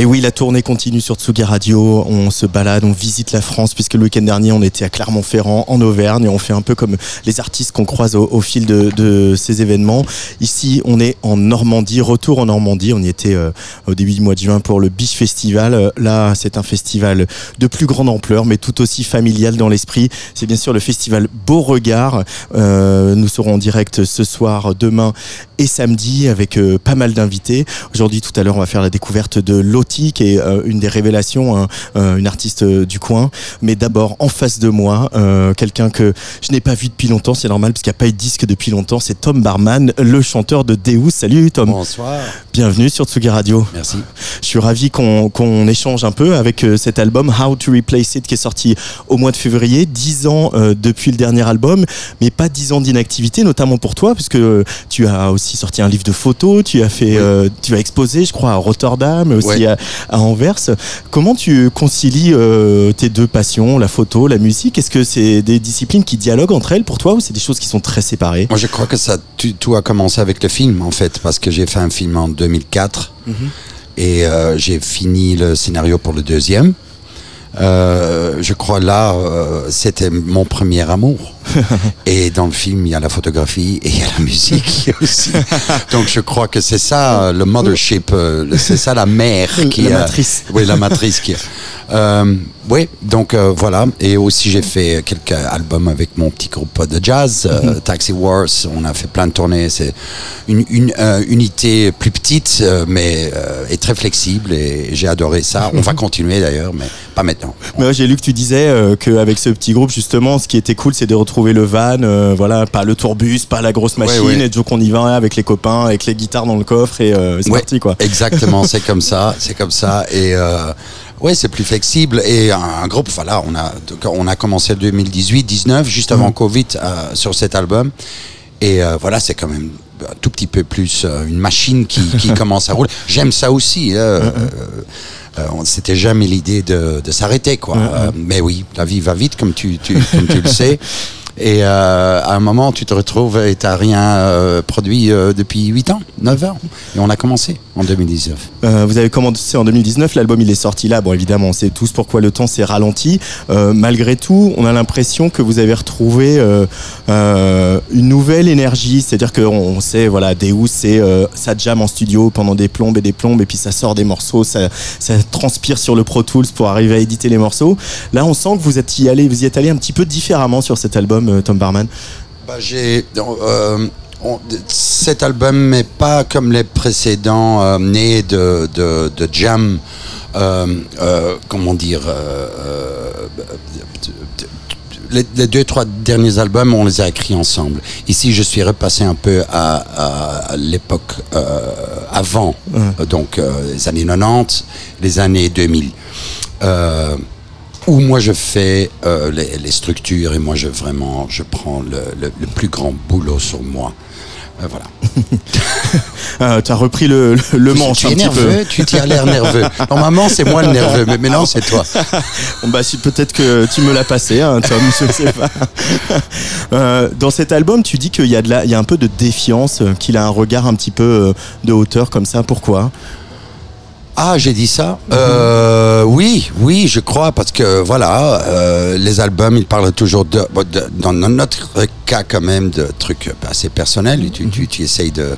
Et oui, la tournée continue sur Tsugi Radio. On se balade, on visite la France, puisque le week-end dernier, on était à Clermont-Ferrand, en Auvergne, on fait un peu comme les artistes qu'on croise au, fil de, ces événements. Ici, on est en Normandie, retour en Normandie. On y était euh, au début du mois de juin pour le Biche Festival. Euh, là, c'est un festival de plus grande ampleur, mais tout aussi familial dans l'esprit. C'est bien sûr le festival Beauregard. Euh, nous serons en direct ce soir, demain et samedi avec pas mal d'invités. Aujourd'hui, tout à l'heure, on va faire la découverte de l'autre qui est euh, une des révélations, hein, euh, une artiste euh, du coin. Mais d'abord, en face de moi, quelqu'un que je n'ai pas vu depuis longtemps, c'est normal parce qu'il n'y a pas eu de disque depuis longtemps, c'est Tom Barman, le chanteur de Deus. Salut Tom. Bonsoir. Bienvenue sur Tsugi Radio. Merci. Je suis ravi qu'on échange un peu avec cet album How to Replace It qui est sorti au mois de février, 10 ans depuis le dernier album, mais pas 10 ans d'inactivité, notamment pour toi, puisque tu as aussi sorti un livre de photos, tu as fait, tu as exposé, je crois, à Rotterdam, aussi à Anvers. Comment tu concilies euh, tes deux passions, la photo, la musique? Est-ce que c'est des disciplines qui dialoguent entre elles pour toi ou c'est des choses qui sont très séparées? Moi, je crois que ça, tout a commencé avec le film, en fait, parce que j'ai fait un film en 2004 mhm. et euh, j'ai fini le scénario pour le deuxième. Euh, je crois là, c'était mon premier amour. et dans le film, il y a la photographie et il y a la musique aussi. Donc je crois que c'est ça le mothership, c'est ça la mère qui la matrice. oui, la matrice qui. Euh, oui, donc euh, voilà. Et aussi, j'ai fait quelques albums avec mon petit groupe de jazz, euh, mhm. Taxi Wars. On a fait plein de tournées. C'est une, une unité plus petite, mais et très flexible. Et j'ai adoré ça. On va continuer d'ailleurs, mais pas maintenant. Mais j'ai lu que tu disais qu'avec ce petit groupe, justement, ce qui était cool, c'est de retrouver le van. voilà, pas le tourbus, pas la grosse machine. Et donc, on y va avec les copains, avec les guitares dans le coffre. Et c'est parti, quoi. Exactement, c'est comme ça. C'est comme ça. Et. Oui, c'est plus flexible et un, groupe. Voilà, on a on a commencé en 2018-19, juste avant. Covid, euh, sur cet album. Et euh, voilà, c'est quand même un tout petit peu plus euh, une machine qui, qui commence à rouler. J'aime ça aussi. Hein, mhm. C'était jamais l'idée de, de s'arrêter, quoi. Mhm. mais oui, la vie va vite, comme tu, tu comme tu le sais. Et euh, à un moment, tu te retrouves et tu n'as rien euh, produit euh, depuis 8 ans, 9 ans. Et on a commencé en 2019. vous avez commencé en 2019, l'album il est sorti là. Bon, évidemment, on sait tous pourquoi le temps s'est ralenti. malgré tout, on a l'impression que vous avez retrouvé une nouvelle énergie. C'est-à-dire qu'on sait, voilà, Deus, c'est ça jam en studio pendant des plombes et des plombes, et puis ça sort des morceaux, ça, ça transpire sur le Pro Tools pour arriver à éditer les morceaux. Là, on sent que vous êtes y allé, vous y êtes allé un petit peu différemment sur cet album. Euh, Tom Barman bah, j'ai, euh, Cet album n'est pas comme les précédents euh, nés de, de, jam. comment dire les, deux, trois derniers albums, on les a écrits ensemble. Ici, je suis repassé un peu à, l'époque avant, donc les années 90, les années 2000 où moi je fais euh, les, structures et moi je vraiment je prends le, plus grand boulot sur moi. Euh, voilà. Ah, tu as repris le, le, manche tu es nerveux, Tu as l'air nerveux. Normalement, c'est moi le nerveux, mais maintenant, c'est toi. bon, bah, si, peut-être que tu me l'as passé, hein, Tom, je sais pas. Euh, dans cet album, tu dis qu'il y, a de la, il y a un peu de défiance, qu'il a un regard un petit peu de hauteur comme ça. Pourquoi? Ah, j'ai dit ça euh, Oui, oui, je crois, parce que voilà, euh, les albums, ils parlent toujours de, dans notre cas quand même, de trucs assez personnels. Tu, essayes de,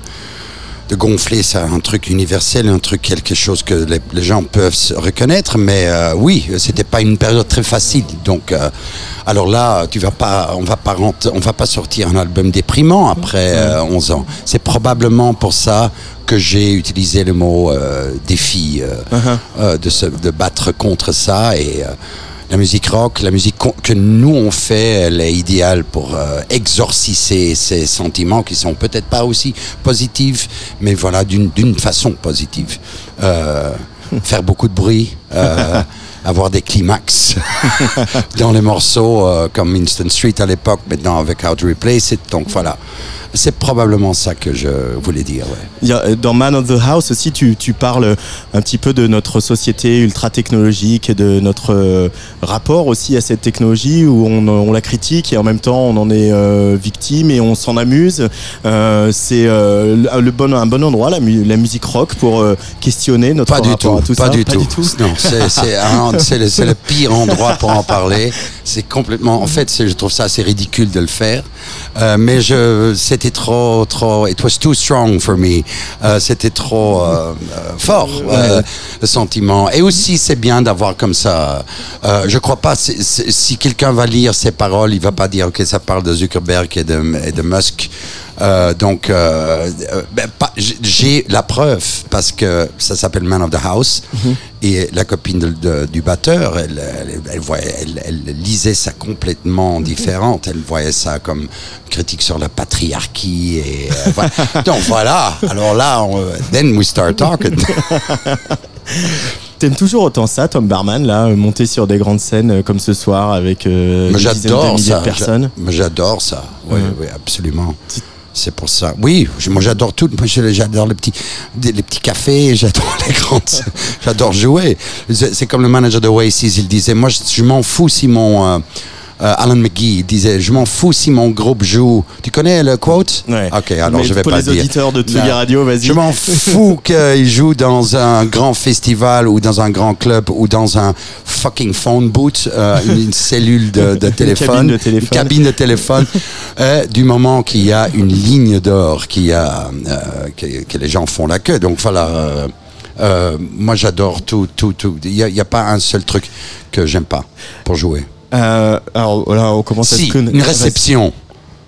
de gonfler ça, un truc universel, un truc quelque chose que les, gens peuvent se reconnaître. Mais euh, oui, c'était pas une période très facile. Donc, euh, alors là, tu vas pas, on va pas, on va pas sortir un album déprimant après 11 ans. C'est probablement pour ça que j'ai utilisé le mot défi, uh-huh. de se de battre contre ça et la musique rock, la musique que nous on fait, elle est idéale pour euh, exorciser ces sentiments qui sont peut-être pas aussi positifs, mais voilà, d'une façon positive. Euh, faire beaucoup de bruit, euh, avoir des climax dans les morceaux comme Instant Street à l'époque, maintenant avec How to Replace It. Donc voilà. C'est probablement ça que je voulais dire. Ouais. Euh, Dans Man of the House aussi, tu, tu parles un petit peu de notre société ultra technologique et de notre euh, rapport aussi à cette technologie où on, on la critique et en même temps on en est euh, victime et on s'en amuse. Euh, c'est euh, le bon, un bon endroit, la, mu- la musique rock, pour euh, questionner notre Pas du rapport tout, à tout pas ça. du tout. Non, c'est c'est un- c'est le, le pire endroit pour en parler. C'est complètement. En fait, je trouve ça assez ridicule de le faire. Euh, mais je, c'était trop, trop. It was too strong for me. Euh, c'était trop euh, fort le sentiment. Et aussi, c'est bien d'avoir comme ça. Je crois pas. si quelqu'un va lire ces paroles, il va pas dire ok, ça parle de Zuckerberg et de, et de Musk. Euh, donc, euh, ben, j'ai la preuve parce que ça s'appelle Man of the House et la copine de- de- du batteur, elle, elle, elle voyait- elle- lisait ça complètement différente. Elle voyait ça comme critique sur la patriarchie et euh, voilà. donc voilà. Alors là, on, then we start talking. T'aimes toujours autant ça, Tom Barman, là, euh, monter sur des grandes scènes euh, comme ce soir avec euh, de milliers de personnes? J'adore ça. Oui, Ouais. oui, absolument. C'est pour ça. Oui, moi j'adore tout. Moi, j'adore les petits, les petits cafés. J'adore les grandes. j'adore jouer. C'est c'est comme le manager de Oasis. Il disait, moi, je, je m'en fous si mon euh, euh, Alan McGee disait, je m'en fous si mon groupe joue. Tu connais le quote? Ouais. Ok, alors Mais je vais pour pas les le dire. auditeurs de Tsugi. Radio, vas-y. Je m'en fous qu'il joue dans un grand festival ou dans un grand club ou dans un fucking phone booth, euh, une, une cellule de, de téléphone, cabine de téléphone. une cabine de téléphone, euh, du moment qu'il y a une ligne d'or, qu'il y a euh, que, que les gens font la queue. Donc voilà. euh, moi j'adore tout, tout, tout. Il n'y a, il y a pas un seul truc que j'aime pas pour jouer. Euh, alors voilà, on commence à se conna- une réception.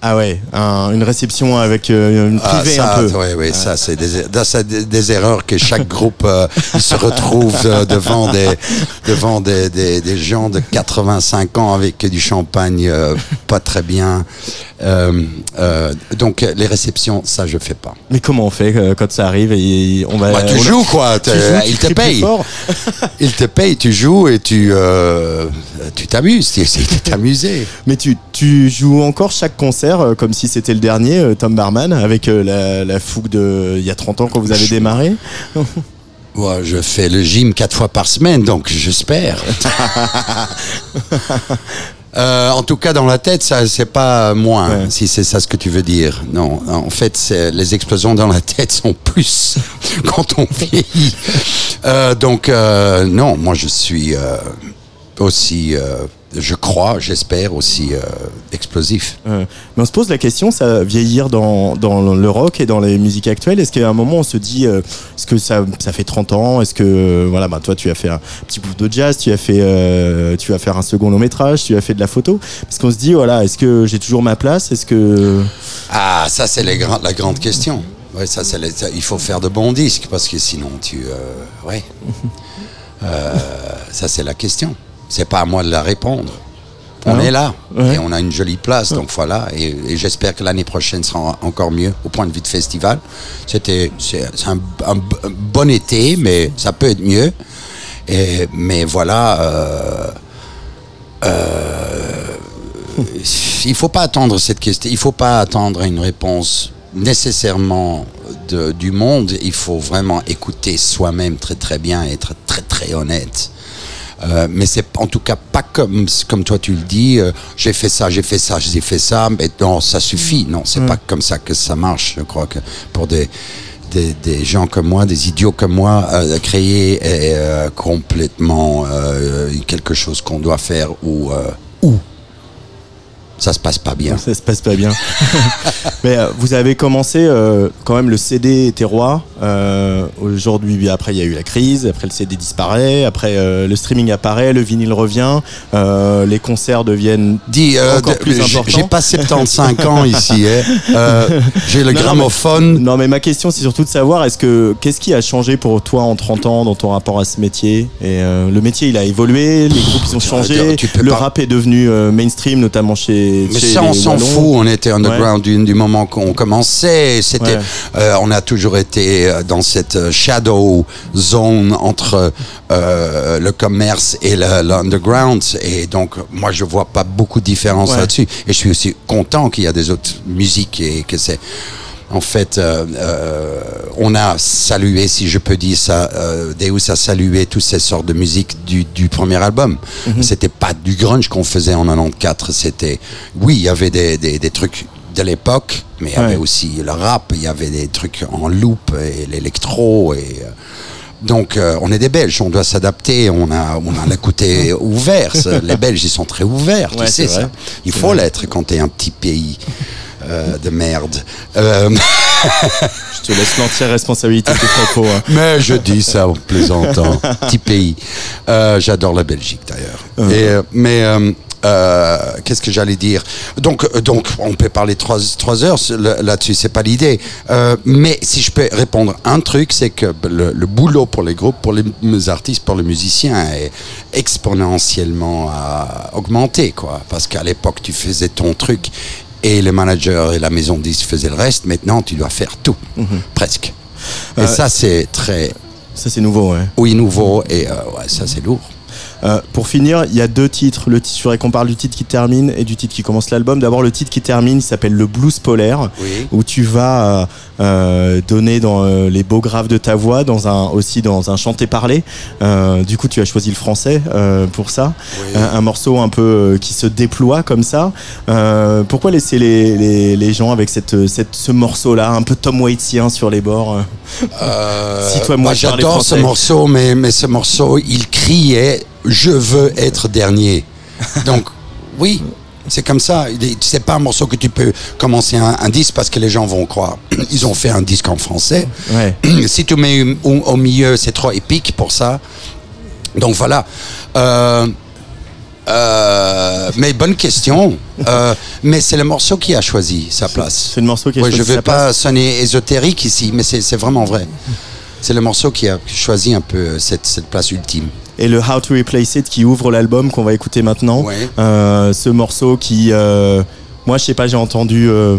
Ah ouais, un- une réception avec euh, une Ah, privée ça, un peu. Oui, oui, ça, c'est des, des, des erreurs que chaque groupe euh, se retrouve euh, devant, des, devant des, des, des gens de 85 ans avec du champagne pas très bien. Donc, les réceptions, ça, je fais pas. Mais comment on fait quand ça arrive et on va. Bah, tu on- joues, quoi. tu joues, il te paye. Il te paye, tu joues et tu tu t'amuses. Tu essaies de t'amuser. Mais tu, tu joues encore chaque concert euh, comme si c'était le dernier, euh, Tom Barman, avec euh, la, la fougue de il y a 30 ans quand vous avez démarré? Moi, je fais le gym quatre fois par semaine, donc j'espère. Euh, en tout cas, dans la tête, ça, c'est pas moins, Ouais. si c'est ça ce que tu veux dire. Non, en fait, c'est- les explosions dans la tête sont plus quand on vieillit. Euh, donc, euh, non, moi, je suis euh, aussi, euh, je crois, j'espère aussi euh, explosif. Euh, mais on se pose la question, ça vieillir dans, dans le rock et dans les musiques actuelles. Est-ce qu'à un moment on se dit, euh, est-ce que ça, ça fait 30 ans? Est-ce que, voilà, bah, toi tu as fait un petit bout de jazz, tu as fait, tu vas faire un second long métrage, tu as fait de la photo. Parce qu'on se dit, voilà, est-ce que j'ai toujours ma place? Est-ce que. Ah, ça, c'est gra- la grande question. Ouais, ça, ça, il faut faire de bons disques parce que sinon, tu. ouais. Ça, c'est la question. C'est pas à moi de la répondre. On Ah. est là Ouais. et on a une jolie place, donc voilà. Et, et j'espère que l'année prochaine sera encore mieux au point de vue de festival. C'était c'est un, un b- un bon été, mais ça peut être mieux. Et, mais voilà. euh, il faut pas attendre cette question. Il faut pas attendre une réponse nécessairement de- du monde. Il faut vraiment écouter soi-même très très bien et être très très honnête. Euh, mais c'est en tout cas pas comme comme toi tu le dis. euh, j'ai fait ça, j'ai fait ça, j'ai fait ça. Mais non, ça suffit. Non, c'est pas comme ça que ça marche. Je crois que pour des des, des gens comme moi, des idiots comme moi, euh, créer est complètement quelque chose qu'on doit faire ou ou ça se passe pas bien. Ça se passe pas bien. Mais euh, vous avez commencé euh, quand même le CD était roi. Euh, Aujourd'hui, après il y a eu la crise, après le CD disparaît, après euh, le streaming apparaît, le vinyle revient, les concerts deviennent Dis, Encore plus j'ai- important. j'ai pas 75 ans ici. hein. J'ai le Non, non, gramophone. Non, mais ma question, c'est surtout de savoir, est-ce que qu'est-ce qui a changé pour toi en 30 ans dans ton rapport à ce métier? Et le métier, il a évolué, les groupes ils ont changé, le rap est devenu mainstream, notamment chez les. Mais ça, on s'en fout. On était underground du, du moment qu'on commençait. C'était, Ouais. euh, on a toujours été euh, dans cette euh, shadow zone entre euh, le commerce et l'underground. Et donc, moi, je vois pas beaucoup de différence Ouais. là-dessus. Et je suis aussi content qu'il y a des autres musiques et que c'est. En fait, euh, euh, on a salué, si je peux dire ça, euh, Deus a salué toutes ces sortes de musique du, du premier album. C'était pas du grunge qu'on faisait en 94. C'était, oui, il y avait des, des, des trucs de l'époque, mais il y avait aussi le rap, il y avait des trucs en loop et l'électro et donc euh, on est des Belges, on doit s'adapter, on a on a le côté ouvert. Les Belges ils sont très ouverts, Ouais, tu sais ça. Il faut l'être quand t'es un petit pays euh, de merde. Euh, Je te laisse l'entière responsabilité de tes propos. hein. mais je dis ça en plaisantant. Petit pays. Euh, J'adore la Belgique d'ailleurs. Et, mais euh, qu'est-ce que j'allais dire? Donc, donc, on peut parler trois, trois heures là-dessus, c'est pas l'idée. Euh, mais si je peux répondre un truc, c'est que le, le boulot pour les groupes, pour les artistes, pour les musiciens est exponentiellement euh, augmenté, quoi. Parce qu'à l'époque, tu faisais ton truc et le manager et la maison de disques faisaient le reste. Maintenant, tu dois faire tout, presque. Et Euh, ça, c'est très, Ça, c'est nouveau, ouais. oui, nouveau et euh, ouais, ça, c'est lourd. Euh, pour finir, il y a deux titres. Le titre, je voudrais qu'on parle du titre qui termine et du titre qui commence l'album. D'abord, le titre qui termine, s'appelle Le Blues Polaire, Oui. où tu vas euh, euh, donner dans euh, les beaux graves de ta voix, dans un, aussi dans un chanté-parlé. Euh, du coup, tu as choisi le français pour ça. Oui. Un, un morceau un peu qui se déploie comme ça. Pourquoi laisser les, les, les gens avec cette, cette, ce morceau-là, un peu Tom Waitsien sur les bords Si toi, moi, bah, j'adore ce morceau, mais, mais ce morceau, il criait Je veux être dernier. Donc, oui, c'est comme ça. C'est pas un morceau que tu peux commencer un, un disque parce que les gens vont croire. Ils ont fait un disque en français. Ouais. si tu mets au, au milieu, c'est trop épique pour ça. Donc voilà. Euh, euh, mais bonne question. Euh, mais c'est le morceau qui a choisi sa place. C'est le morceau qui a Ouais, choisi je veux sa pas sonner ésotérique ici, mais c'est c'est vraiment vrai. C'est le morceau qui a choisi un peu cette, cette place ultime. Et le How to Replace It qui ouvre l'album qu'on va écouter maintenant. Ouais. Euh, ce morceau qui, euh, moi je sais pas, j'ai entendu euh,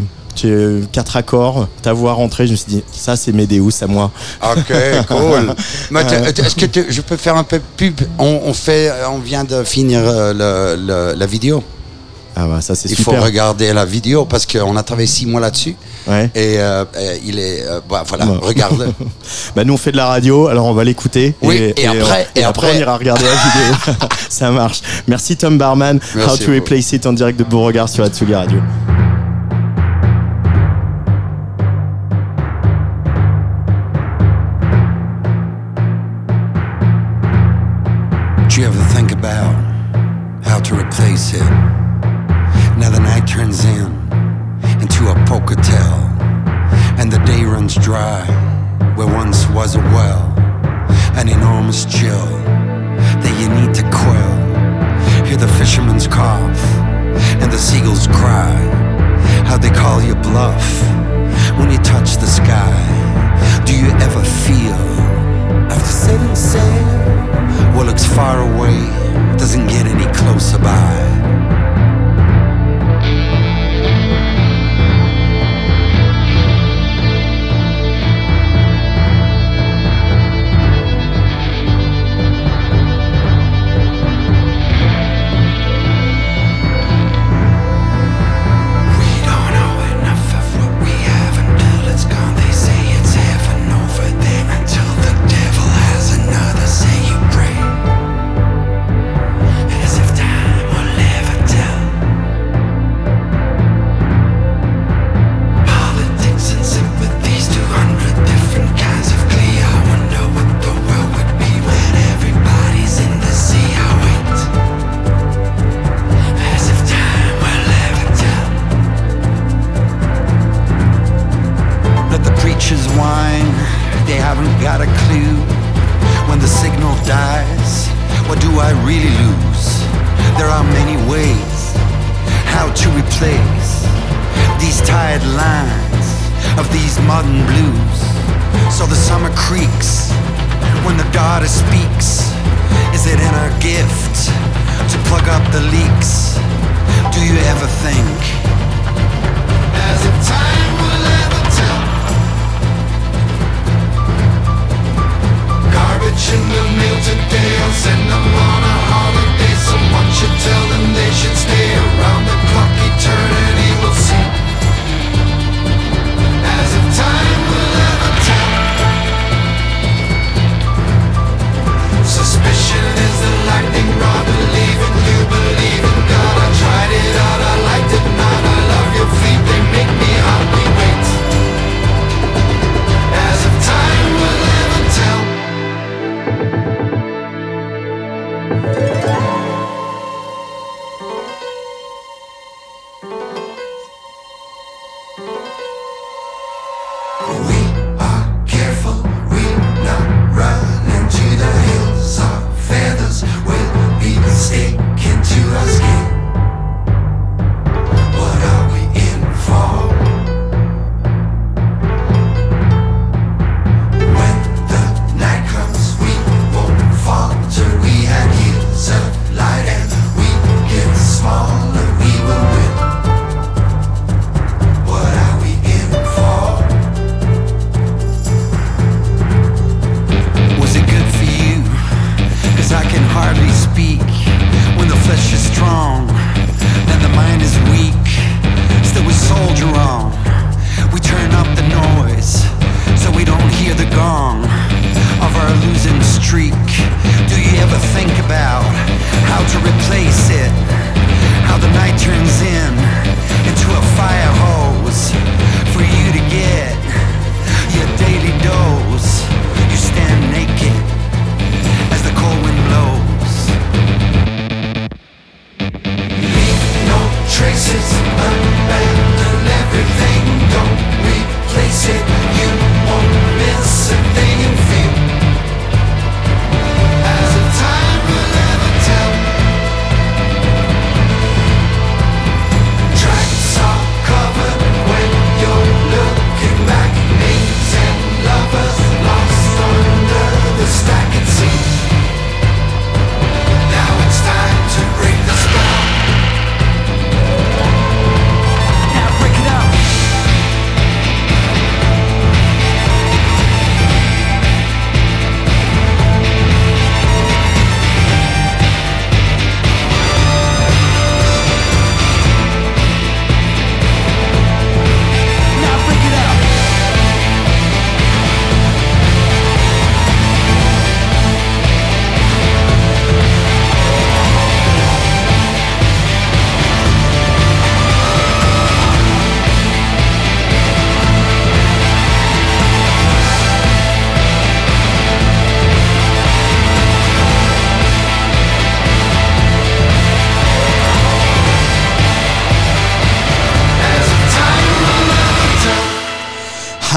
quatre accords, ta voix rentrer, je me suis dit ça c'est Medeus à moi. Ok, cool. Est-ce que je peux faire un peu de pub? On, on fait, on vient de finir le- le- la vidéo. Ah bah ça c'est Il super. faut regarder la vidéo parce qu'on a travaillé six mois là-dessus. Ouais. Et euh, euh, il est, euh, bah, voilà, regarde. Bah nous on fait de la radio, alors on va l'écouter. Oui, et après- on, et après, après- on ira regarder la vidéo. ça marche. Merci Tom Barman. Merci How to vous. Replace It en direct de Beauregard sur Atsugi Radio. Do you ever think about how to replace it? Turns in into a poker tell, and the day runs dry where once was a well, an enormous chill that you need to quell. Hear the fisherman's cough and the seagulls cry, how they call you bluff when you touch the sky. Do you ever feel after setting sail? What looks far away doesn't get any closer by. Replace these tired lines of these modern blues. So the summer creaks when the daughter speaks. Is it in her gift to plug up the leaks? Do you ever think? As if time will ever tell. Garbage in the mail today. I'll send them on a holiday. Someone should tell them they should stay around the clock. Eternity will see. As if time will ever tell. Suspicion is the lightning rod. Believe in you, believe in God. I tried it out, I liked it not. I love your feet,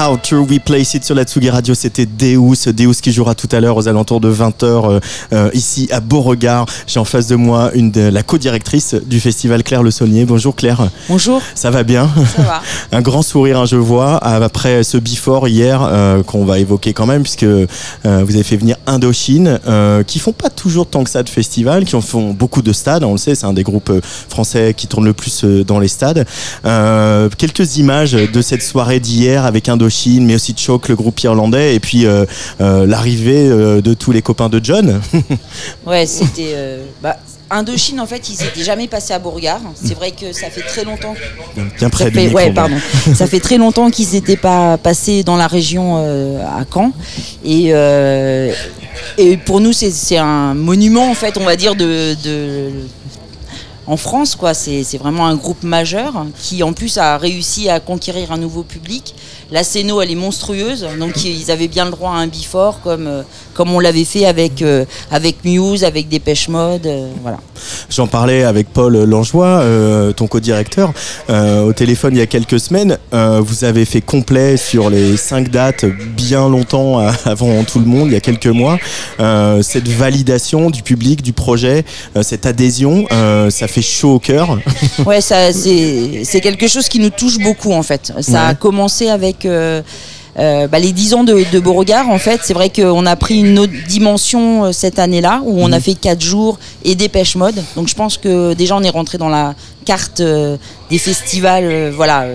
How to Replace It sur la Tsugi Radio, c'était Deus, Deus qui jouera tout à l'heure aux alentours de 20h euh, ici à Beauregard. J'ai en face de moi une de, la co-directrice du festival Claire Le Saunier. Bonjour Claire, Bonjour, ça va bien? Ça va. Un grand sourire, hein, je vois, après ce before hier euh, qu'on va évoquer quand même, puisque euh, vous avez fait venir Indochine, euh, qui font pas toujours tant que ça de festival, qui en font beaucoup de stades, on le sait, c'est un des groupes euh, français qui tourne le plus euh, dans les stades. Euh, quelques images de cette soirée d'hier avec Indochine, mais aussi Choc, le groupe irlandais, et puis euh, euh, l'arrivée euh, de tous les copains de John. Ouais, c'était. bah, Indochine, en fait, ils s'étaient jamais passés à Beauregard. C'est vrai que ça fait très longtemps. Bien près Ça fait, ouais, pardon. ça fait très longtemps qu'ils n'étaient pas passés dans la région euh, à Caen. Et, euh, et pour nous, c'est un monument, en fait, on va dire, de. de- en France, quoi, c'est c'est vraiment un groupe majeur qui, en plus, a réussi à conquérir un nouveau public. La scéno, elle est monstrueuse, donc ils avaient bien le droit à un bifort, comme, euh, comme on l'avait fait avec, euh, avec Muse, avec Dépêche Mode, euh, voilà. J'en parlais avec Paul Langeois, euh, ton co-directeur, euh, au téléphone il y a quelques semaines. Euh, vous avez fait complet sur les cinq dates bien longtemps avant tout le monde, il y a quelques mois. Cette validation du public, du projet, cette adhésion, ça fait chaud au cœur. Ouais, ça, c'est c'est quelque chose qui nous touche beaucoup en fait. Ça a commencé avec. Euh, euh, bah, les 10 ans de, de Beauregard, en fait, c'est vrai qu'on a pris une autre dimension euh, cette année-là, où on a fait 4 jours et dépêche mode. Donc je pense que déjà on est rentré dans la carte euh, des festivals, voilà.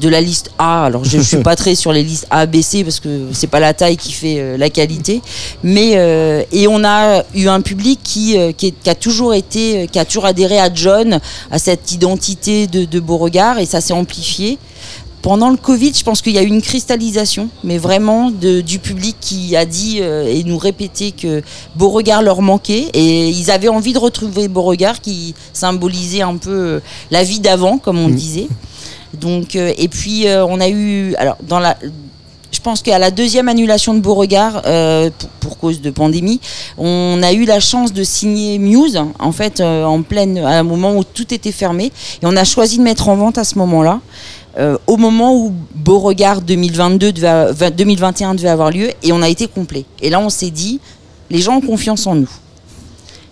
de la liste A, alors je, je suis pas très sur les listes A, B, C parce que c'est pas la taille qui fait la qualité, mais et on a eu un public qui, qui, est- qui a toujours été, qui a toujours adhéré à John, à cette identité de, de Beauregard et ça s'est amplifié. Pendant le Covid, je pense qu'il y a eu une cristallisation, mais vraiment de- du public qui a dit euh, et nous répétait que Beauregard leur manquait et ils avaient envie de retrouver Beauregard qui symbolisait un peu euh, la vie d'avant, comme on disait. Donc, euh, et puis euh, on a eu, alors dans la, je pense qu'à la deuxième annulation de Beauregard, euh, pour, pour cause de pandémie, on a eu la chance de signer Muse, en fait, en pleine, à un moment où tout était fermé, et on a choisi de mettre en vente à ce moment-là. Euh, au moment où Beauregard 2022 devait, va- 2021 devait avoir lieu et on a été complet. Et là on s'est dit, les gens ont confiance en nous.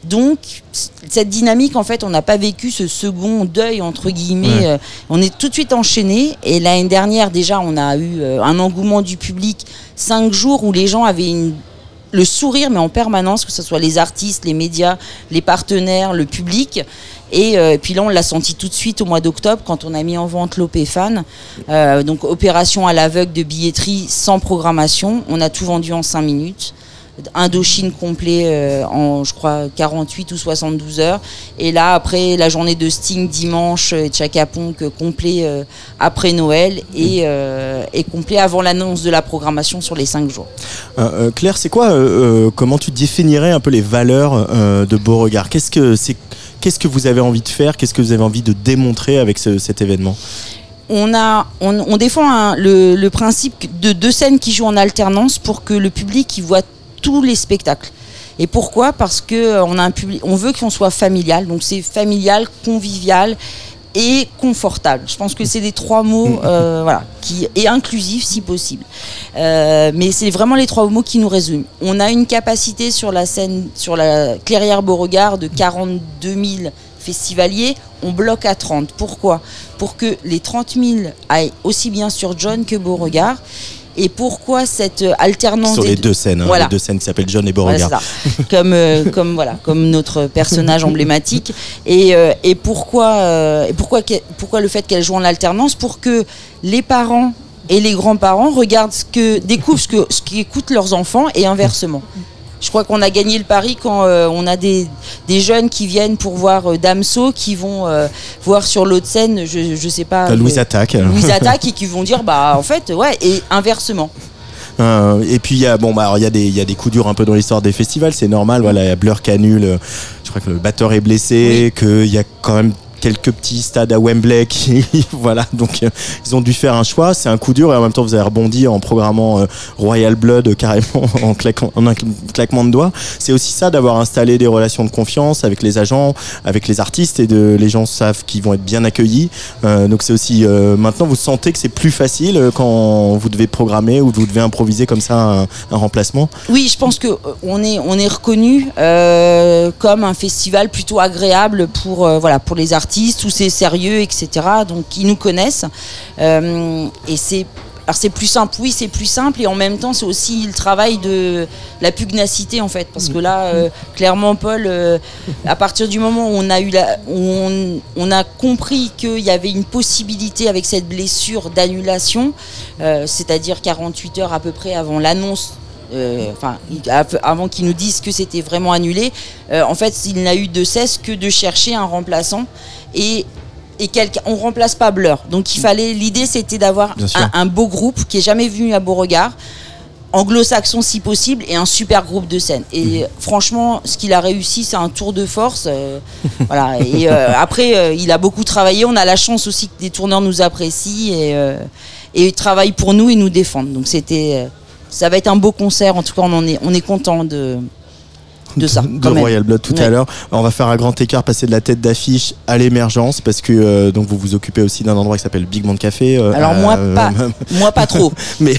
Donc, cette dynamique, en fait, on n'a pas vécu ce second deuil, entre guillemets. Ouais. euh, on est tout de suite enchaîné. Et l'année dernière, déjà, on a eu euh, un engouement du public. Cinq jours où les gens avaient une- le sourire, mais en permanence, que ce soit les artistes, les médias, les partenaires, le public. Et, euh, puis là, on l'a senti tout de suite au mois d'octobre quand on a mis en vente l'OP Fan. Euh, donc, opération à l'aveugle de billetterie sans programmation. On a tout vendu en cinq minutes. Indochine complet euh, en, je crois, 48 ou 72 heures. Et là, après la journée de Sting dimanche et Chaka Ponk euh, complet après Noël et, et complet avant l'annonce de la programmation sur les 5 jours. Claire, c'est quoi Comment tu définirais un peu les valeurs de Beauregard? Qu'est-ce que c'est Qu'est-ce que vous avez envie de faire? Qu'est-ce que vous avez envie de démontrer avec ce- cet événement? On, défend un- le, principe de deux scènes qui jouent en alternance pour que le public y voit tous les spectacles. Et pourquoi? Parce que euh, on veut qu'on soit familial, donc c'est familial, convivial et confortable. Je pense que c'est les trois mots, euh, voilà, qui et inclusif si possible. Euh, mais c'est vraiment les trois mots qui nous résument. On a une capacité sur la scène, sur la Clairière Beauregard de 42 000 festivaliers. On bloque à 30. Pourquoi? Pour que les 30 000 aillent aussi bien sur John que Beauregard. Et pourquoi cette euh, alternance Sur les deux scènes, hein, Voilà. les deux scènes qui s'appellent John et Beauregard. comme, euh, comme, voilà, comme notre personnage emblématique. Et, euh, et, pourquoi, euh, et pourquoi, le fait qu'elle joue en alternance Pour que les parents et les grands-parents regardent ce que, découvrent ce que ce qu'écoutent leurs enfants et inversement? Je crois qu'on a gagné le pari quand euh, on a des, des jeunes qui viennent pour voir euh, Damso, qui vont euh, voir sur l'autre scène, je, je sais pas. Louise Attaque. Louise Attaque et qui vont dire bah en fait ouais et inversement. Euh, et puis il y a bon bah il y a des il y a des coups durs un peu dans l'histoire des festivals, c'est normal. Voilà, il y a Blur qui annule. euh, Je crois que le batteur est blessé, qu'il y a quand même quelques petits stades à Wembley voilà donc euh, ils ont dû faire un choix. C'est un coup dur et en même temps vous avez rebondi en programmant euh, Royal Blood euh, carrément en, un claquement de doigts. C'est aussi ça d'avoir installé des relations de confiance avec les agents avec les artistes et de les gens savent qu'ils vont être bien accueillis. Donc c'est aussi maintenant vous sentez que c'est plus facile quand vous devez programmer ou vous devez improviser comme ça un, remplacement? Oui, je pense que on est on est reconnu comme un festival plutôt agréable pour voilà pour les artistes où c'est sérieux etc. Donc ils nous connaissent. Euh, et c'est alors c'est plus simple, oui c'est plus simple. Et en même temps c'est aussi le travail de la pugnacité en fait. Parce que là euh, clairement Paul euh, à partir du moment où on a eu on, a compris qu'il y avait une possibilité avec cette blessure d'annulation, c'est-à-dire 48 heures à peu près avant l'annonce enfin, avant qu'ils nous disent que c'était vraiment annulé, en fait, il n'a eu de cesse que de chercher un remplaçant et et quelqu'un, on remplace pas Blur. Donc il fallait, l'idée c'était d'avoir un, un beau groupe qui est jamais venu à Beauregard, anglo-saxon si possible et un super groupe de scène. Et franchement, ce qu'il a réussi, c'est un tour de force. euh, voilà. Et euh, après, euh, il a beaucoup travaillé. On a la chance aussi que des tourneurs nous apprécient et, et travaillent pour nous et nous défendent. Donc c'était, ça va être un beau concert. En tout cas, on en est, on est content de de ça. de. Royal Blood tout à l'heure. On va faire un grand écart, passer de la tête d'affiche à l'émergence, parce que euh, donc vous vous occupez aussi d'un endroit qui s'appelle Big Man Café. euh, Alors moi euh, pas, moi pas trop. mais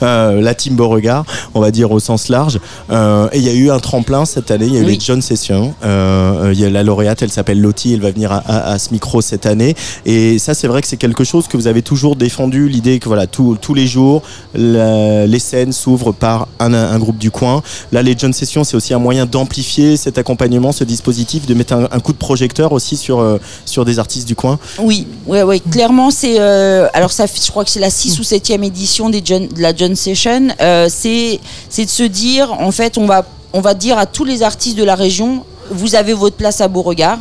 la team Beauregard, on va dire au sens large. Et il y a eu un tremplin cette année, il y a eu Oui. les John Sessions. Il y a la lauréate, elle s'appelle Lottie, elle va venir à, à- à ce micro cette année. Et ça, c'est vrai que c'est quelque chose que vous avez toujours défendu, l'idée que voilà, tous tous les jours, la- les scènes s'ouvrent par un, un groupe du coin. Là, les John Sessions, c'est aussi un moyen d'amplifier cet accompagnement, ce dispositif, de mettre un, coup de projecteur aussi sur, euh, sur des artistes du coin. Oui, ouais, ouais, clairement, c'est. euh, alors, ça, je crois que c'est la 6 ou 7e édition des John- de la John Session. Euh, c'est de se dire, en fait, on va, on va dire à tous les artistes de la région. Vous avez votre place à Beauregard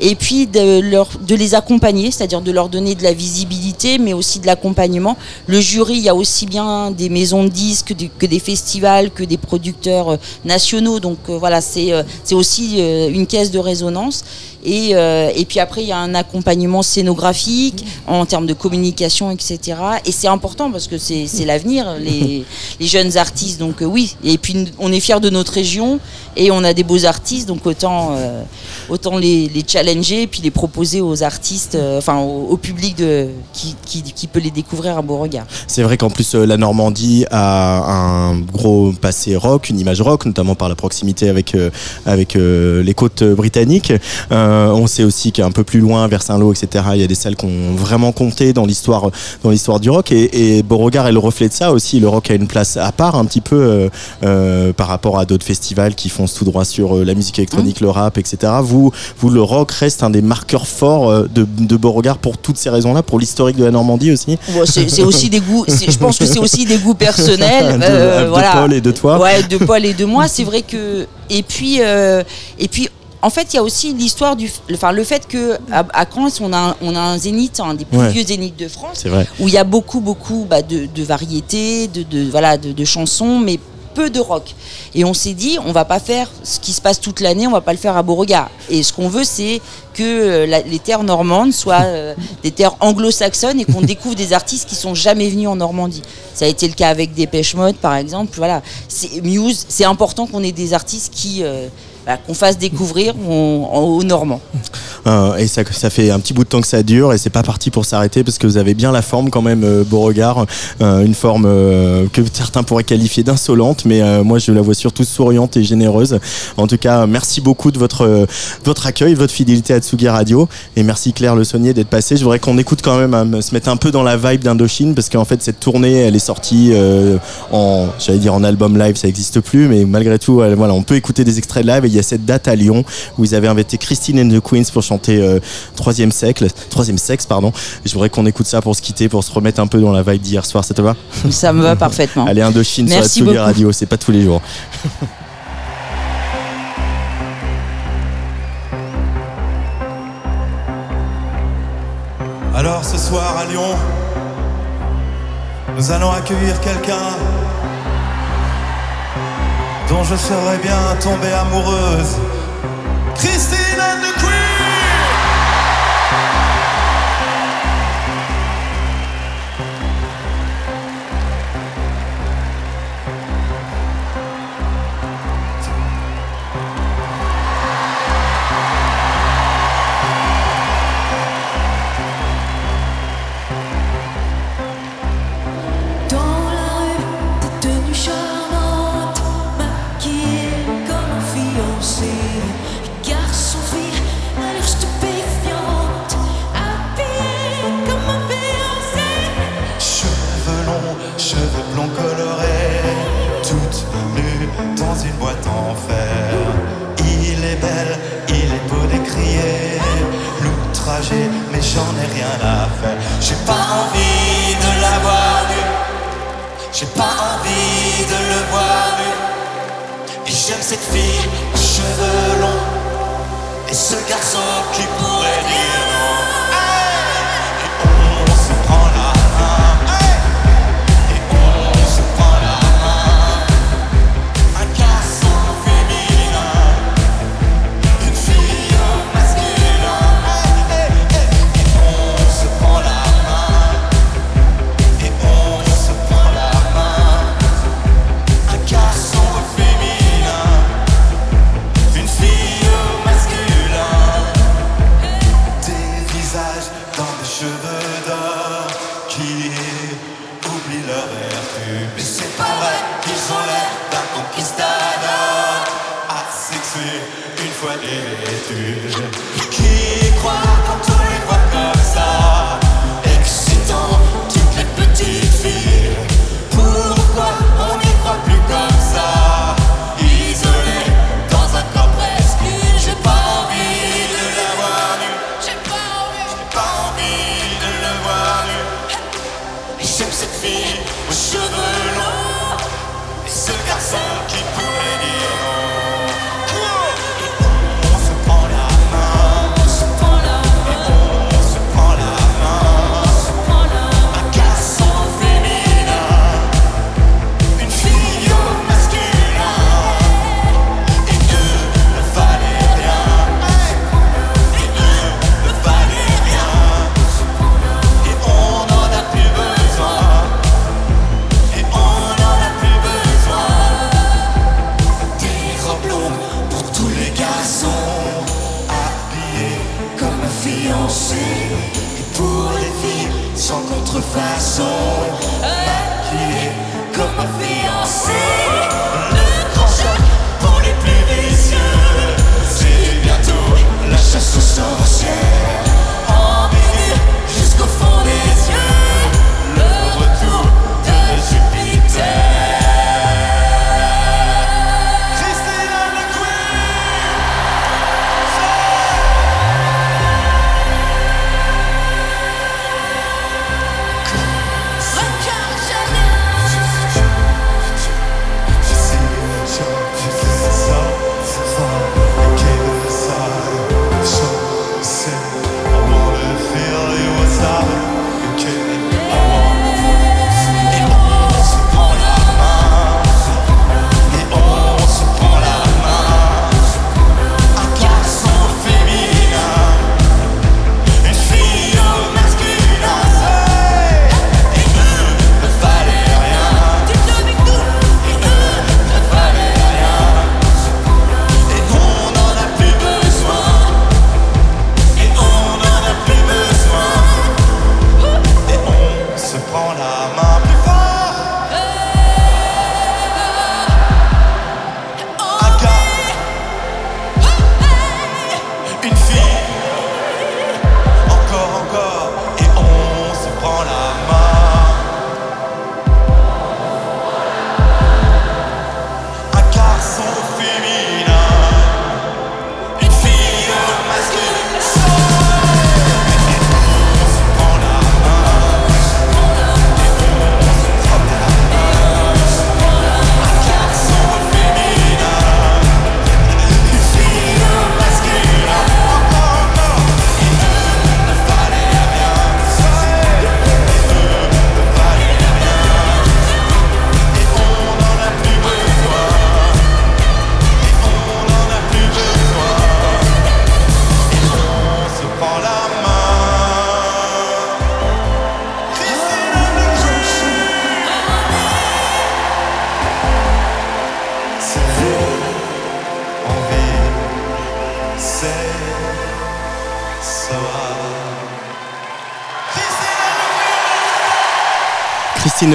et puis de, leur, de les accompagner, c'est-à-dire de leur donner de la visibilité, mais aussi de l'accompagnement. Le jury, il y a aussi bien des maisons de disques que des, festivals, que des producteurs euh, nationaux. Donc euh, voilà, c'est euh, aussi euh, une caisse de résonance. Et, et puis après, il y a un accompagnement scénographique en termes de communication, etc. Et c'est important parce que c'est c'est l'avenir, les, les jeunes artistes. Donc oui, et puis on est fiers de notre région et on a des beaux artistes, donc autant, euh, autant les, challenger et puis les proposer aux artistes, euh, enfin au, public de, qui, qui, peut les découvrir à Beauregard. C'est vrai qu'en plus euh, la Normandie a un gros passé rock, une image rock, notamment par la proximité avec avec les côtes britanniques. On sait aussi qu'un peu plus loin, vers Saint-Lô, etc., il y a des salles qui ont vraiment compté dans l'histoire dans l'histoire du rock. Et, et Beauregard est le reflet de ça aussi. Le rock a une place à part un petit peu par rapport à d'autres festivals qui foncent tout droit sur euh, la musique électronique, le rap, etc. Vous, vous, le rock reste un des marqueurs forts euh, de, de Beauregard pour toutes ces raisons-là, pour l'historique de la Normandie aussi? Bon, c'est aussi des goûts, je pense que c'est aussi des goûts personnels. de, euh, de voilà. Paul et de toi. Ouais, de Paul et de moi. C'est vrai que. Et puis, euh, et puis. En fait, il y a aussi l'histoire du, enfin, le fait que à, Caen, on a, un- on a un zénith, un des plus Ouais. vieux zéniths de France, vrai. où il y a beaucoup, beaucoup bah, de, de variétés, de, de- voilà, de, de chansons, mais peu de rock. Et on s'est dit, on va pas faire ce qui se passe toute l'année, on va pas le faire à Beauregard. Et ce qu'on veut, c'est que euh, la- les terres normandes soient euh, des terres anglo-saxonnes et qu'on découvre des artistes qui sont jamais venus en Normandie. Ça a été le cas avec Dépêche Mode, par exemple. Voilà, c'est Muse. C'est important qu'on ait des artistes qui euh, voilà, qu'on fasse découvrir aux Normands. Euh, et ça, fait un petit bout de temps que ça dure et c'est pas parti pour s'arrêter parce que vous avez bien la forme quand même, euh, Beauregard, euh, une forme euh, que certains pourraient qualifier d'insolente, mais moi je la vois surtout souriante et généreuse. En tout cas, merci beaucoup de votre votre accueil, votre fidélité à Tsugi Radio et merci Claire Le Saunier d'être passée. Je voudrais qu'on écoute quand même, se mettre un peu dans la vibe d'Indochine parce qu'en fait cette tournée, elle est sortie en, j'allais dire en album live, ça existe plus, mais malgré tout, voilà, on peut écouter des extraits de live y a cette date à Lyon où ils avaient invité Christine and the Queens pour chanter euh, troisième siècle, troisième sexe, pardon. Je voudrais qu'on écoute ça pour se quitter, pour se remettre un peu dans la vibe d'hier soir. Ça te va? Ça me va parfaitement. Allez, Indochine sur la Merci Tsugi beaucoup. Radio, c'est pas tous les jours. Alors ce soir à Lyon, nous allons accueillir quelqu'un dont je serais bien tombée amoureuse. Cheveux blonds colorés, toute nue dans une boîte en fer. Il est belle, il est beau d'écrier, l'outragé, mais j'en ai rien à faire. J'ai pas envie de la voir nue, j'ai pas envie de le voir nu. Et j'aime cette fille aux cheveux longs, et ce garçon qui pourrait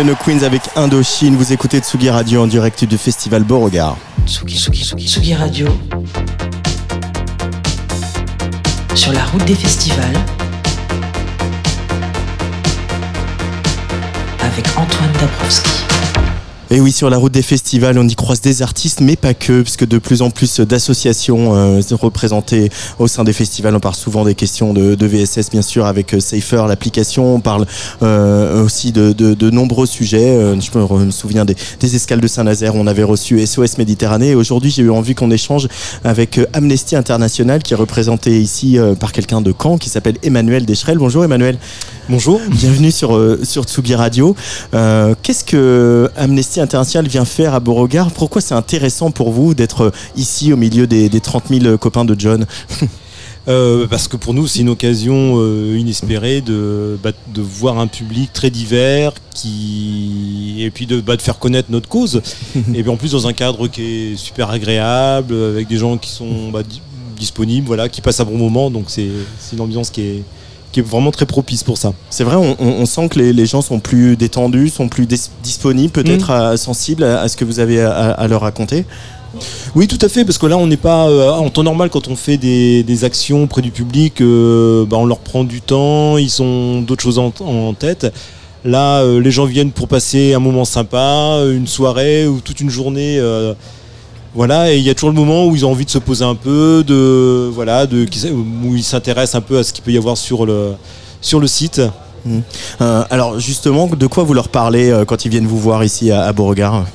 the Queens avec Indochine. Vous écoutez Tsugi Radio en direct du festival Beauregard. Tsugi, Tsugi, Tsugi, Tsugi Radio. Sur la route des festivals. Avec Antoine Dabrowski. Et oui, sur la route des festivals, on y croise des artistes, mais pas que, puisque de plus en plus d'associations euh, représentées au sein des festivals. On parle souvent des questions de, de VSS, bien sûr, avec euh, Safer, l'application. On parle euh, aussi de, nombreux sujets. Euh, je me, souviens des, des escales de Saint-Nazaire. On avait reçu SOS Méditerranée. Aujourd'hui, j'ai eu envie qu'on échange avec euh, Amnesty International, qui est représenté ici euh, par quelqu'un de Caen, qui s'appelle Emmanuel Deschrel. Bonjour Emmanuel. Bonjour. Bienvenue sur, euh, sur Tsugi Radio. Euh, Qu'est-ce que Amnesty International vient faire à Beauregard? Pourquoi c'est intéressant pour vous d'être euh, ici au milieu des, des 30 000 copains de John? Euh, parce que pour nous, c'est une occasion euh, inespérée de, bah, de voir un public très divers qui et puis de, bah, de faire connaître notre cause. et puis en plus dans un cadre qui est super agréable, avec des gens qui sont bah, di- disponibles, voilà, qui passent un bon moment. Donc c'est c'est une ambiance qui est, qui est vraiment très propice pour ça. C'est vrai, on, sent que les, les gens sont plus détendus, sont plus dis- disponibles, peut-être à- sensibles à, à ce que vous avez à, à leur raconter. Oui, tout à fait, parce que là, on n'est pas euh, en temps normal quand on fait des, des actions près du public. euh, bah, on leur prend du temps, ils ont d'autres choses en, en tête. Là, euh, les gens viennent pour passer un moment sympa, une soirée ou toute une journée. Voilà, et il y a toujours le moment où ils ont envie de se poser un peu, de voilà, de où ils s'intéressent un peu à ce qu'il peut y avoir sur le site. Euh, alors justement, de quoi vous leur parlez euh, quand ils viennent vous voir ici à Beauregard?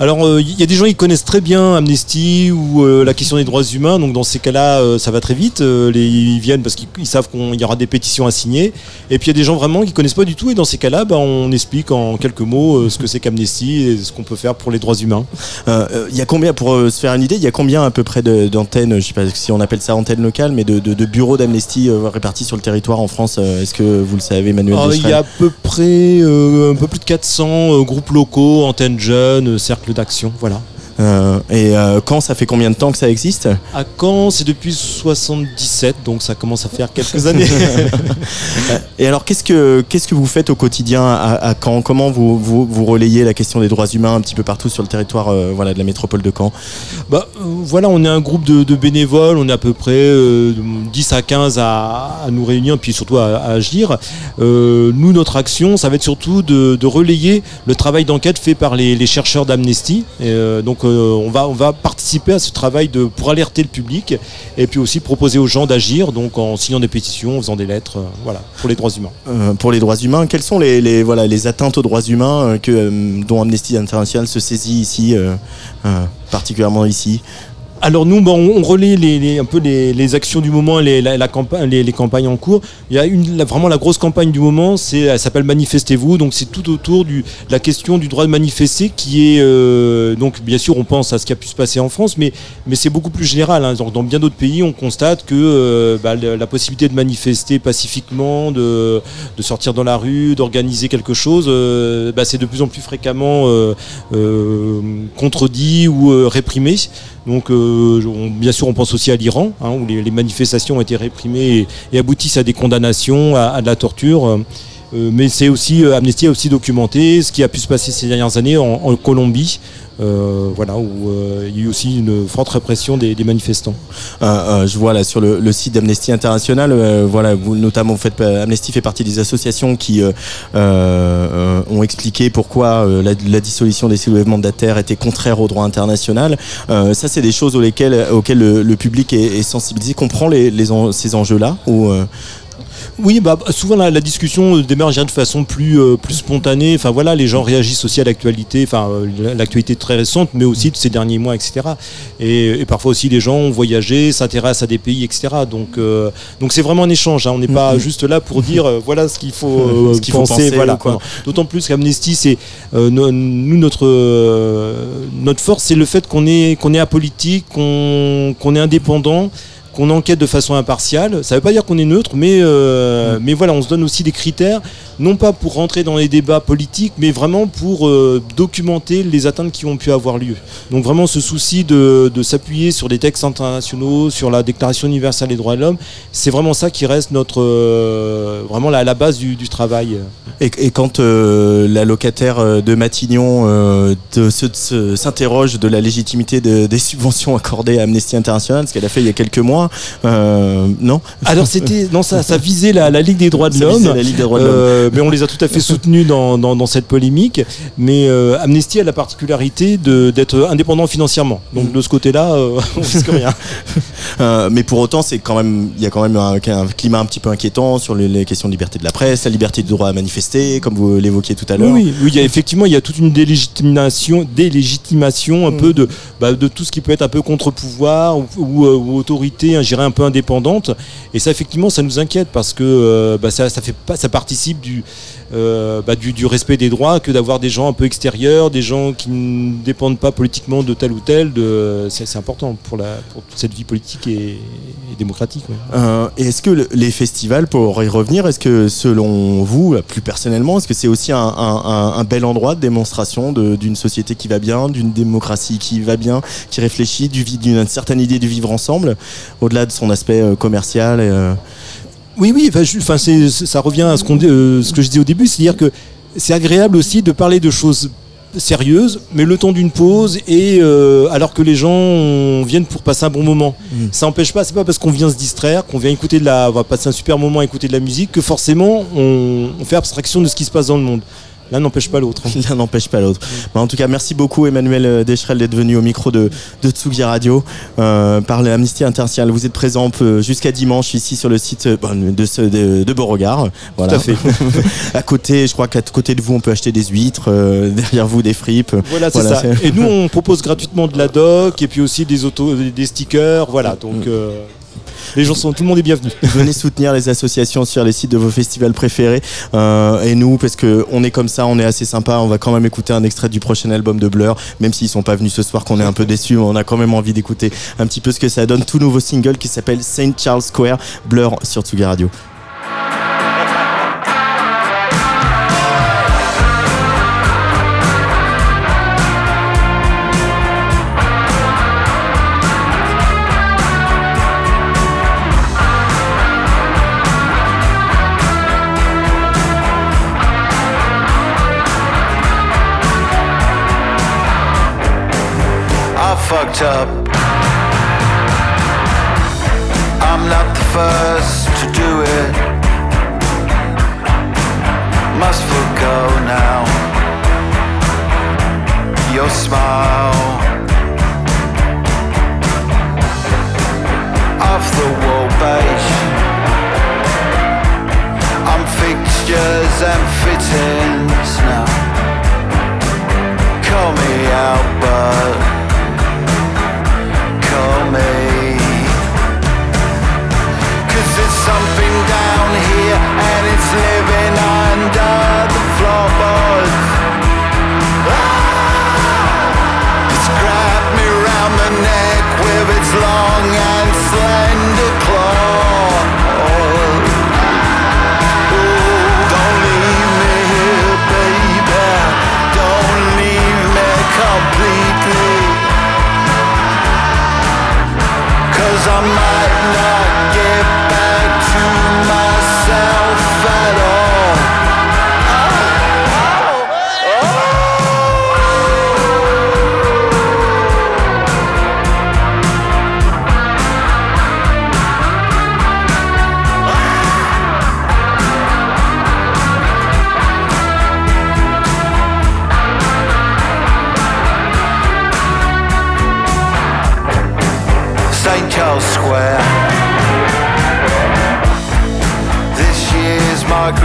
Alors, euh, il y a des gens qui connaissent très bien Amnesty ou euh, la question des droits humains. Donc, dans ces cas-là, euh, ça va très vite. Euh, les, ils viennent parce qu'ils ils savent qu'il y aura des pétitions à signer. Et puis, il y a des gens vraiment qui connaissent pas du tout. Et dans ces cas-là, bah, on explique en quelques mots euh, ce que c'est qu'Amnesty et ce qu'on peut faire pour les droits humains. Euh, euh, Il y a combien, pour euh, se faire une idée, il y a combien à peu près d'antennes, je sais pas si on appelle ça antenne locale, mais de, de- de bureaux d'Amnesty euh, répartis sur le territoire en France euh, Est-ce que vous le savez, Manuel Alors, il y a à peu près euh, un peu plus de 400 euh, groupes locaux, antennes jeunes, euh, cercles d'action. Voilà. Euh, Et euh, quand ça fait combien de temps que ça existe? À Caen, c'est depuis 77, donc ça commence à faire quelques années. Et alors, qu'est-ce que qu'est-ce que vous faites au quotidien à, à Caen? Comment vous, vous vous relayez la question des droits humains un petit peu partout sur le territoire euh, voilà de la métropole de Caen? Bah, euh, voilà, on est un groupe de, de bénévoles, on est à peu près euh, 10 à 15 à, à nous réunir, puis surtout à, à agir. Euh, nous, notre action, ça va être surtout de, de relayer le travail d'enquête fait par les, les chercheurs d'Amnesty. Euh, donc, euh, on, va, on va participer à ce travail pour alerter le public et puis aussi proposer aux gens d'agir, donc en signant des pétitions, en faisant des lettres, euh, voilà, pour les droits humains. Euh, pour les droits humains. Quelles sont les, atteintes aux droits humains euh, euh, dont Amnesty International se saisit ici, euh, euh, particulièrement ici? Alors nous, bon, on relaie les, les- un peu les, les actions du moment, les, la, la campa- les, campagnes en cours. Il y a une, vraiment la grosse campagne du moment, c'est, elle s'appelle Manifestez-vous. Donc c'est tout autour de la question du droit de manifester, qui est euh, donc bien sûr on pense à ce qui a pu se passer en France, mais mais c'est beaucoup plus général. hein. Dans bien d'autres pays, on constate que euh, bah, la possibilité de manifester pacifiquement, de, de sortir dans la rue, d'organiser quelque chose, euh, bah, c'est de plus en plus fréquemment euh, contredit ou réprimé. Donc, euh, bien sûr, on pense aussi à l'Iran, hein, où les, manifestations ont été réprimées et, aboutissent à des condamnations, à, de la torture. Euh, mais c'est aussi euh, Amnesty a aussi documenté ce qui a pu se passer ces dernières années en, Colombie, voilà, où euh, il y a eu aussi une forte répression des, des manifestants. Euh, euh, je vois là sur le, le site d'Amnesty International, euh, voilà, vous, notamment vous faites, euh, Amnesty fait partie des associations qui euh, euh, ont expliqué pourquoi euh, la, la dissolution des soulèvements terre était contraire au droit international. Euh, ça, c'est des choses auxquelles, auxquelles le, le public est, est sensibilisé, comprend les, les en- ces enjeux-là ou euh, Oui, bah, souvent la, la discussion démarre je dirais, de façon plus, euh, plus spontanée. Enfin voilà, les gens réagissent aussi à l'actualité, enfin euh, l'actualité très récente, mais aussi de ces derniers mois, etc. Et, et parfois aussi les gens ont voyagé, s'intéressent à des pays, etc. Donc euh, donc c'est vraiment un échange. hein. On n'est pas juste là pour dire euh, voilà ce qu'il faut, euh, Ce qu'il faut penser, voilà. D'autant plus qu'Amnesty, c'est euh, no- nous notre euh, notre force, c'est le fait qu'on est qu'on est apolitique, qu'on qu'on est indépendant qu'on enquête de façon impartiale. Ça ne veut pas dire qu'on est neutre, mais, euh, mais voilà, on se donne aussi des critères, non pas pour rentrer dans les débats politiques, mais vraiment pour euh, documenter les atteintes qui ont pu avoir lieu. Donc vraiment ce souci de, de s'appuyer sur des textes internationaux, sur la Déclaration universelle des droits de l'homme, c'est vraiment ça qui reste notre euh, vraiment la, la base du, du travail. et, et quand euh, la locataire de Matignon s'interroge de la légitimité de- des subventions accordées à Amnesty International, ce qu'elle a fait il y a quelques mois, non? Alors c'était non ça, ça visait la, la Ligue des droits de l'homme. Euh, mais on les a tout à fait soutenus dans, dans, dans cette polémique. Mais euh, Amnesty a la particularité d'être indépendant financièrement. Donc de ce côté-là, euh, on risque rien. Euh, mais pour autant, c'est quand même, il y a quand même un, un climat un petit peu inquiétant sur les, les questions de liberté de la presse, la liberté du droit à manifester, comme vous l'évoquiez tout à l'heure. oui, oui, il y a effectivement il y a toute une délégitimation, délégitimation un peu de, bah, de tout ce qui peut être un peu contre-pouvoir ou, ou, euh, ou autorité, hein, je dirais un peu indépendante. Et ça effectivement ça nous inquiète parce que euh, bah, ça, ça fait pas, ça participe du, euh, bah, du, respect des droits que d'avoir des gens un peu extérieurs, des gens qui ne dépendent pas politiquement de tel ou tel. De, c'est, important pour toute cette vie politique et, démocratique. Euh, et est-ce que le- les festivals, pour y revenir, est-ce que selon vous, plus personnellement, est-ce que c'est aussi un, bel endroit de démonstration d'une société qui va bien, d'une démocratie qui va bien, qui réfléchit, d'une certaine idée du vivre ensemble, au-delà de son aspect euh, commercial et, Oui, oui, enfin, ça revient à ce, qu'on euh, ce que je disais au début, c'est-à-dire que c'est agréable aussi de parler de choses sérieuse, mais le temps d'une pause et euh, alors que les gens on- viennent pour passer un bon moment. Ça n'empêche pas, c'est pas parce qu'on vient se distraire, qu'on vient écouter de la, on va passer un super moment à écouter de la musique que forcément on, on fait abstraction de ce qui se passe dans le monde. L'un n'empêche pas l'autre. L'un n'empêche pas l'autre. Bah, en tout cas, merci beaucoup Emmanuel euh, Deschrel d'être venu au micro de, de Tsugi Radio euh, par l'Amnesty International. Vous êtes présent jusqu'à dimanche ici sur le site euh, de, ce- de, de Beauregard. Voilà. à fait. à côté, je crois qu'à côté de vous, on peut acheter des huîtres. euh, derrière vous, des fripes. Voilà, c'est Voilà, ça. Et nous, on propose gratuitement de la doc et puis aussi des autos, des stickers. Voilà, donc euh, les gens sont, tout le monde est bienvenu. Venez soutenir les associations sur les sites de vos festivals préférés. Euh, et nous, parce que on est comme ça, on est assez sympa. On va quand même écouter un extrait du prochain album de Blur, même s'ils sont pas venus ce soir, qu'on est un peu déçus. On a quand même envie d'écouter un petit peu ce que ça donne. Tout nouveau single qui s'appelle Saint Charles Square, Blur sur Tsugi Radio. Fucked up. I'm not the first to do it. Must forgo now. Your smile. Off the wall beige. I'm fixtures and fittings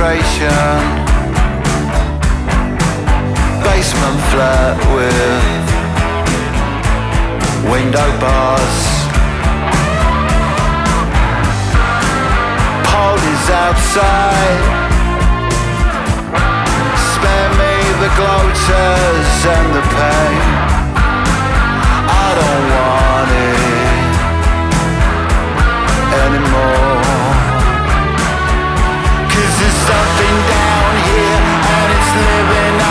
migration. Basement flat with window bars. Paul outside. Spare me the gloaters and the pain. I don't want it anymore. There's something down here and it's living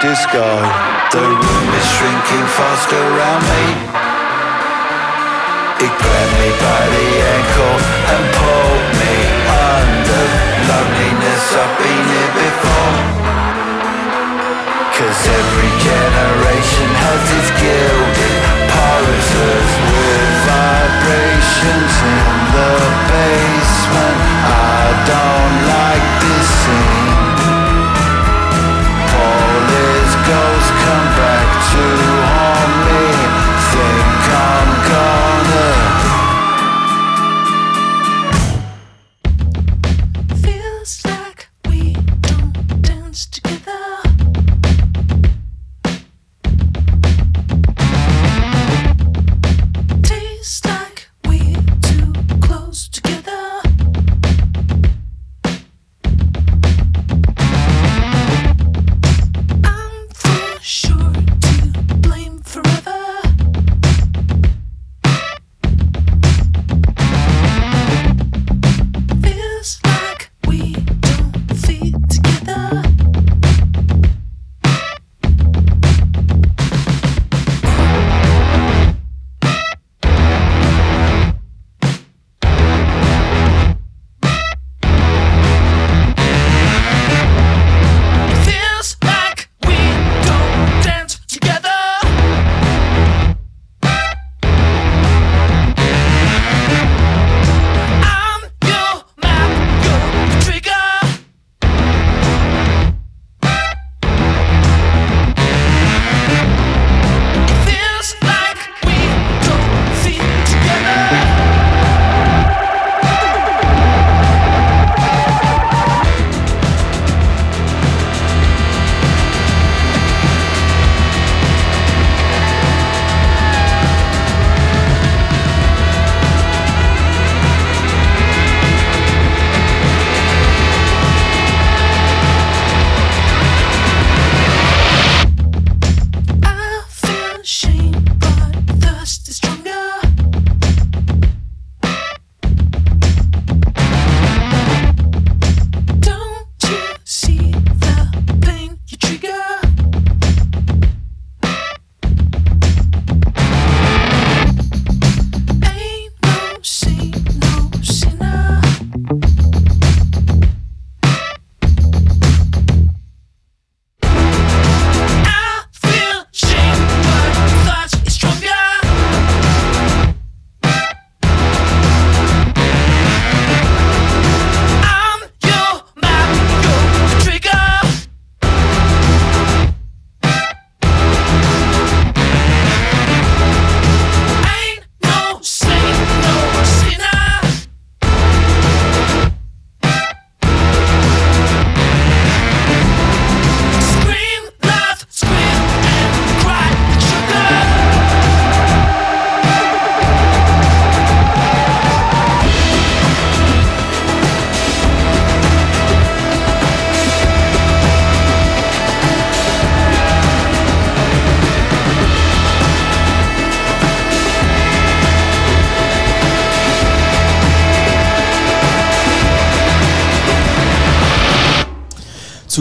disco. The room is shrinking fast around me. It grabbed me by the ankle and pulled me under. Loneliness, I've been here before. Cause every generation has its gilded poses with vibrations in the basement. I don't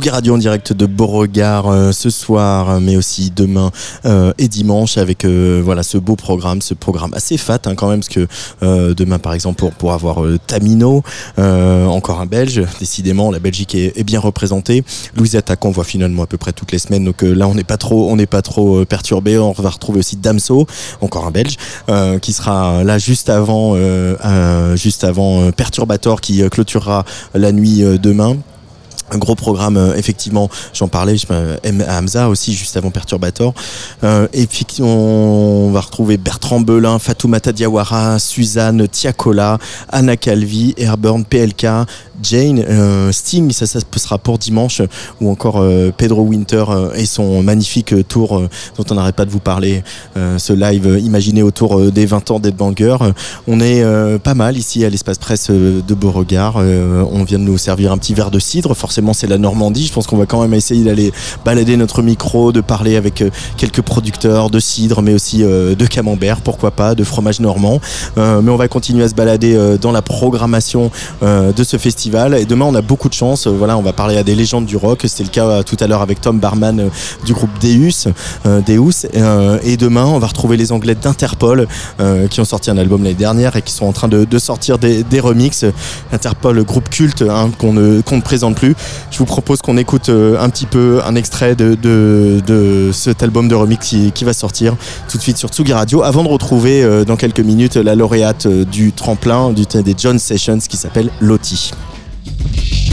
Radio en direct de Beauregard euh, ce soir, euh, mais aussi demain euh, et dimanche avec voilà ce beau programme, ce programme assez fat hein, quand même, parce que demain par exemple pour, pour avoir Tamino, encore un Belge, décidément la Belgique est, bien représentée. Louisette qu'on voit finalement à peu près toutes les semaines, donc là on n'est pas trop, on n'est pas trop perturbé. On va retrouver aussi Damso, encore un Belge, qui sera là juste avant, juste avant Perturbator qui clôturera la nuit demain. Un gros programme, euh, effectivement, j'en parlais, je, à Hamza aussi, juste avant Perturbator. Euh, et puis on va retrouver Bertrand Belin, Fatoumata Diawara, Suzanne Tiakola, Anna Calvi, Airburn, PLK, Jane, euh, Sting, ça, ça sera pour dimanche, ou encore euh, Pedro Winter euh, et son magnifique tour dont on n'arrête pas de vous parler, ce live imaginé autour des 20 ans d'Ed Banger. Euh, On est pas mal ici à l'espace presse de Beauregard. On vient de nous servir un petit verre de cidre. Forcément, c'est la Normandie. Je pense qu'on va quand même essayer d'aller balader notre micro, de parler avec quelques producteurs de cidre, mais aussi de camembert, pourquoi pas, de fromage normand. Mais on va continuer à se balader dans la programmation de ce festival. Et demain, on a beaucoup de chance. Euh, voilà, on va parler à des légendes du rock. C'était le cas euh, tout à l'heure avec Tom Barman euh, du groupe Deus. Deus. Et demain, on va retrouver les Anglais d'Interpol qui ont sorti un album l'année dernière et qui sont en train de, sortir des, remixes. Interpol, groupe culte hein, qu'on ne, présente plus. Je vous propose qu'on écoute un petit peu un extrait de, cet album de remix qui, va sortir tout de suite sur Tsugi Radio avant de retrouver dans quelques minutes la lauréate du tremplin du, des John Sessions qui s'appelle Lottie. Thank you.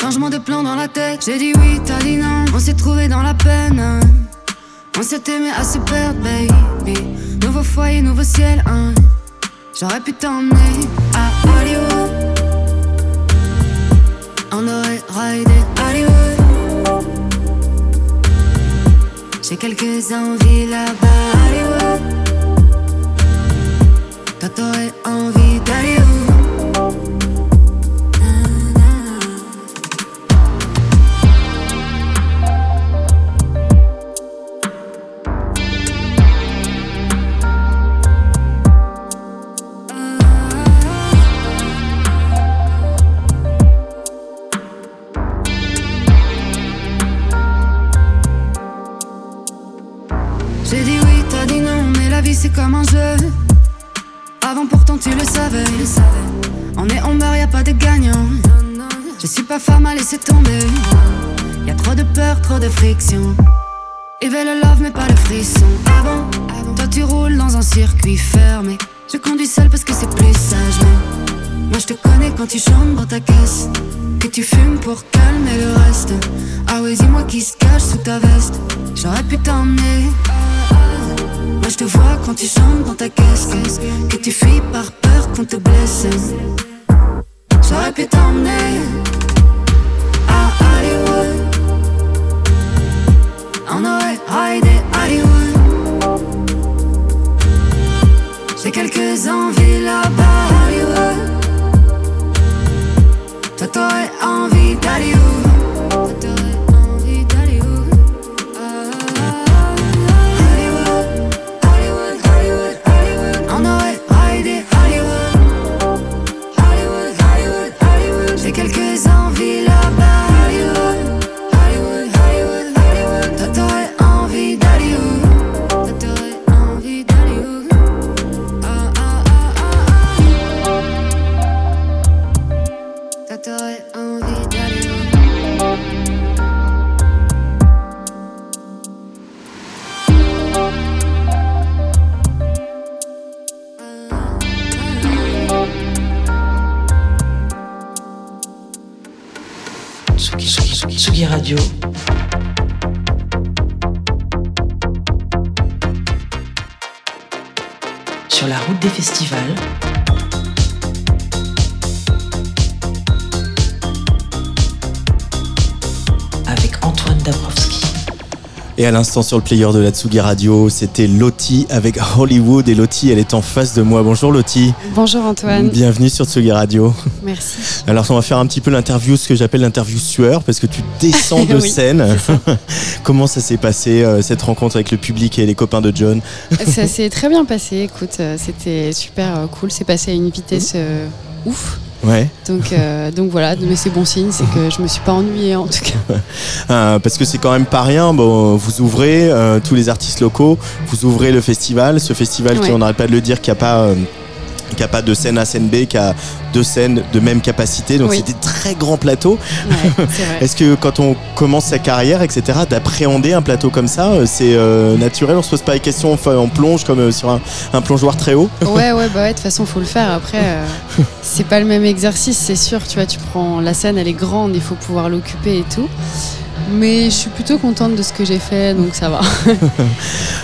changement de plan dans la tête. J'ai dit oui, t'as dit non, on s'est trouvé dans la peine. On s'est aimé à se perdre, baby. Nouveau foyer, nouveau ciel. Hein. J'aurais pu t'emmener à Hollywood. On aurait raidé Hollywood. J'ai quelques envies là-bas, Hollywood. T'aurais envie. circuit fermé. Je conduis seul parce que c'est plus sage, mais moi je te connais quand tu chantes dans ta caisse. Que tu fumes pour calmer le reste. Ah ouais, dis-moi qui se cache sous ta veste. J'aurais pu t'emmener. Moi je te vois quand tu chantes dans ta caisse. Que tu fuis par peur qu'on te blesse. J'aurais pu t'emmener à Hollywood. On aurait Hollywood. J'ai quelques envies là-bas Hollywood. Toi t'aurais envie d'aller où? Des festivals. Et à l'instant sur le player de la Tsugi Radio, c'était Lottie avec Hollywood. Et Lottie, elle est en face de moi. Bonjour Lottie. Bonjour Antoine, Bienvenue sur Tsugi Radio. merci. Alors on va faire un petit peu l'interview, ce que j'appelle l'interview sueur, parce que tu descends de Oui, scène. Comment ça s'est passé, euh, cette rencontre avec le public et les copains de John Ça s'est très bien passé, écoute, euh, c'était super euh, cool, c'est passé à une vitesse euh, ouf. Ouais. Donc, euh, donc voilà, mais c'est bon signe, c'est que je me suis pas ennuyée en tout cas. Euh, parce que c'est quand même pas rien. Bon, vous ouvrez euh, tous les artistes locaux, vous ouvrez le festival, ce festival qui on n'arrête pas de le dire qui a pas qui a pas de scène A, scène B, qui a deux scènes de même capacité. Donc Oui. c'est des très grands plateaux. Ouais. Est-ce que quand on commence sa carrière, etc., d'appréhender un plateau comme ça, euh, c'est euh, naturel? On se pose pas les questions, enfin, on plonge comme euh, sur un, un plongeoir très haut Ouais, ouais, bah ouais, de toute façon, faut le faire. Après, euh, c'est pas le même exercice, c'est sûr. Tu vois, tu prends la scène, elle est grande, il faut pouvoir l'occuper et tout. Mais je suis plutôt contente de ce que j'ai fait, donc ça va.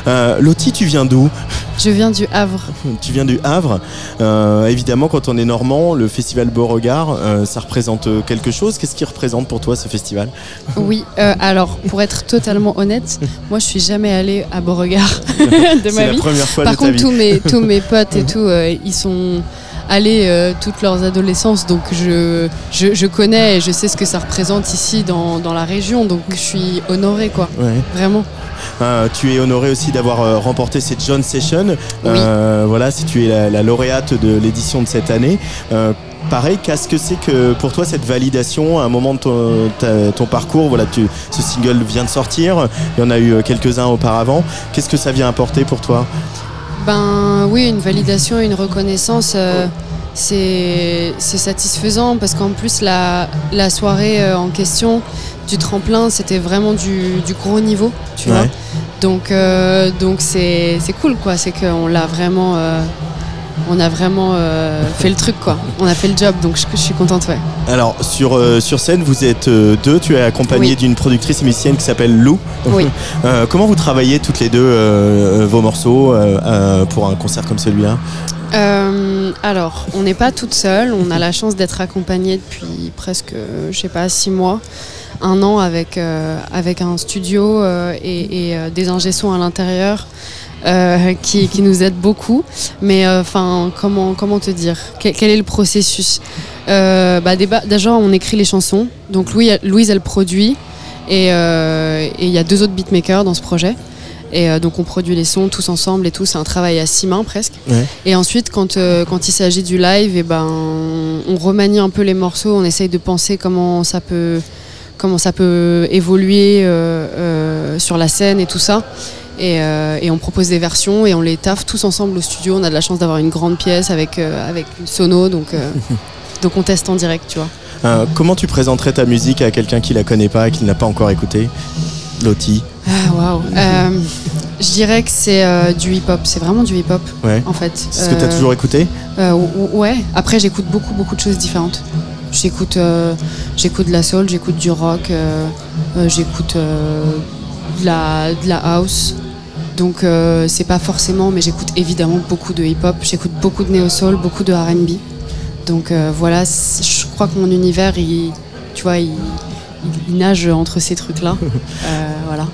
Euh, Lottie, tu viens d'où? Je viens du Havre. Tu viens du Havre. Euh, évidemment, quand on est normand, le festival Beauregard, euh, ça représente quelque chose. Qu'est-ce qui représente pour toi ce festival? Oui, euh, alors pour être totalement honnête, moi je suis jamais allée à Beauregard de C'est ma la vie. première fois Par de ta contre, vie. tous mes, tous mes potes et tout, euh, ils sont allés euh, toute leurs adolescences, donc je, je, je connais et je sais ce que ça représente ici dans, dans la région, donc je suis honorée quoi, Ouais. vraiment. Euh, tu es honoré aussi d'avoir euh, remporté cette John Session. Euh, voilà, si tu es la, la lauréate de l'édition de cette année. Euh, pareil, qu'est-ce que c'est que pour toi cette validation à un moment de ton, ta- ton parcours? Voilà, tu, ce single vient de sortir. Il y en a eu quelques-uns auparavant. Qu'est-ce que ça vient apporter pour toi? Ben oui, une validation et une reconnaissance, euh, c'est satisfaisant parce qu'en plus la, la soirée euh, en question du tremplin, c'était vraiment du, du gros niveau, tu Ouais. vois. Donc euh, donc c'est cool quoi, c'est qu'on l'a vraiment on a vraiment euh, fait le truc quoi. On a fait le job donc je, je suis contente ouais. Alors sur, euh, sur scène, vous êtes euh, deux. Tu es accompagné Oui. d'une productrice et musicienne qui s'appelle Lou. Oui. Comment vous travaillez toutes les deux vos morceaux pour un concert comme celui-là? Alors, on n'est pas toute seule. On a la chance d'être accompagnée depuis presque, je sais pas, six mois, un an avec, avec un studio et, et, des ingé à l'intérieur. Euh, qui, qui nous aident beaucoup, mais euh, enfin comment comment te dire? Quel, quel est le processus? Euh, bah, Déjà on écrit les chansons, donc Louis, Louise elle produit. Et il y a deux autres beatmakers dans ce projet. Et donc on produit les sons tous ensemble et tout, c'est un travail à six mains presque. Ouais. Et ensuite, quand, euh, quand il s'agit du live, et ben, on remanie un peu les morceaux, on essaye de penser comment ça peut, comment ça peut évoluer euh, euh, sur la scène et tout ça. Et, euh, et on propose des versions et on les taffe tous ensemble au studio. On a de la chance d'avoir une grande pièce avec, euh, avec une sono, donc, euh, donc on teste en direct, tu vois. Comment tu présenterais ta musique à quelqu'un qui la connaît pas et qui ne l'a pas encore écoutée? Lottie Ah! Euh, Je dirais que c'est du hip-hop, c'est vraiment du hip-op Ouais. en fait. C'est ce que tu as toujours écouté? ou- ou- Ouais, après j'écoute beaucoup beaucoup de choses différentes. J'écoute, j'écoute de la soul, j'écoute du rock, j'écoute de, la, de la house. Donc euh, c'est pas forcément, mais j'écoute évidemment beaucoup de hip-hop, j'écoute beaucoup de néo-soul, beaucoup de R&B. Donc euh, voilà, je crois que mon univers, il, tu vois, il, il- il nage entre ces trucs-là. Euh, voilà.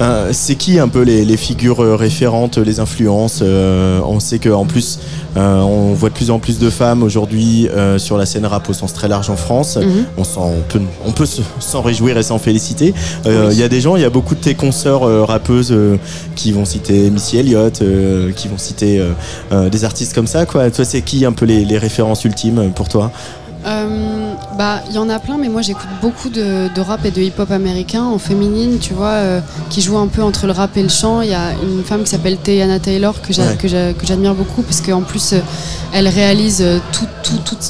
Euh, c'est qui un peu les, les figures euh, référentes, les influences Euh, On sait qu'en plus, euh, on voit de plus en plus de femmes aujourd'hui euh, sur la scène rap au sens très large en France. Mhm. On, s'en- on peut, on peut se- s'en réjouir et s'en féliciter. Euh, Il y a des gens, il y a beaucoup de tes consoeurs rappeuses euh, qui vont citer Missy Elliott, euh, qui vont citer des artistes comme ça. Quoi. Toi, c'est qui un peu les, les références ultimes pour toi? Euh, bah, il y en a plein, mais moi j'écoute beaucoup de, de rap et de hip-hop américain en féminine, tu vois, euh, qui joue un peu entre le rap et le chant. Il y a une femme qui s'appelle Teyana Taylor que Ouais. j'admire beaucoup parce qu'en plus euh, elle réalise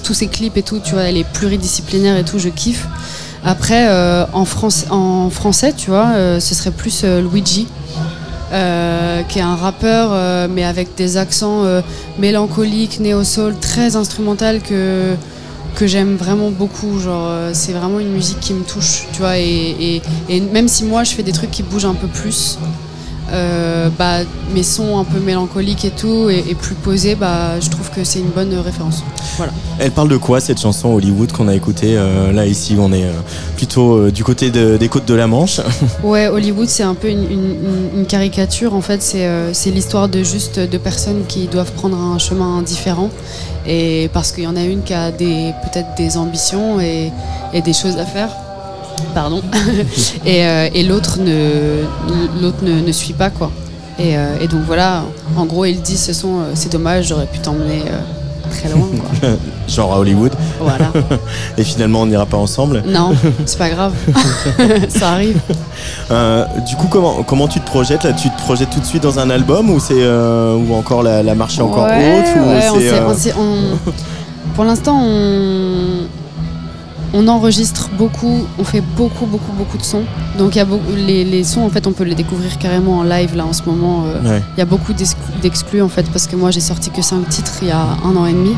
tous ses clips et tout, tu vois, elle est pluridisciplinaire et tout, je kiffe. Après, en, France, en français, tu vois, ce serait plus Luigi. euh, qui est un rappeur euh, mais avec des accents euh, mélancoliques, néo-soul, très instrumental que, que j'aime vraiment beaucoup. Genre, euh, c'est vraiment une musique qui me touche, tu vois. Et, et- et même si moi je fais des trucs qui bougent un peu plus, euh, bah, mes sons un peu mélancoliques et tout, et, et plus posés, bah, je trouve que c'est une bonne référence. Voilà. Elle parle de quoi cette chanson Hollywood qu'on a écoutée euh, Là, ici, on est euh, plutôt du côté de- des côtes de la Manche. Ouais, Hollywood, c'est un peu une, une- une- une caricature. En fait, c'est l'histoire de juste de personnes qui doivent prendre un chemin différent. Et parce qu'il y en a une qui a peut-être des ambitions et, et des choses à faire. Pardon. et euh, et l'autre ne, l'autre ne, ne suit pas, quoi. Et, euh, et donc voilà, en gros, il dit ce sont, euh, c'est dommage, j'aurais pu t'emmener très loin, quoi. Genre à Hollywood. Voilà. Et finalement, on n'ira pas ensemble. Non, c'est pas grave. Ça arrive. Euh, du coup, comment, comment tu te projettes là? Tu te projettes tout de suite dans un album ou c'est euh, ou encore la, la marche est encore Ouais, haute ou ouais, on c'est, s'est- euh, on s'est- on- Pour l'instant, on... on enregistre beaucoup, on fait beaucoup, beaucoup, beaucoup de sons. Donc il y a beaucoup, les, les sons, en fait, on peut les découvrir carrément en live là en ce moment. euh, Il Ouais. y a beaucoup d'exclus- d'exclus en fait, parce que moi j'ai sorti que 5 titres il y a un an et demi.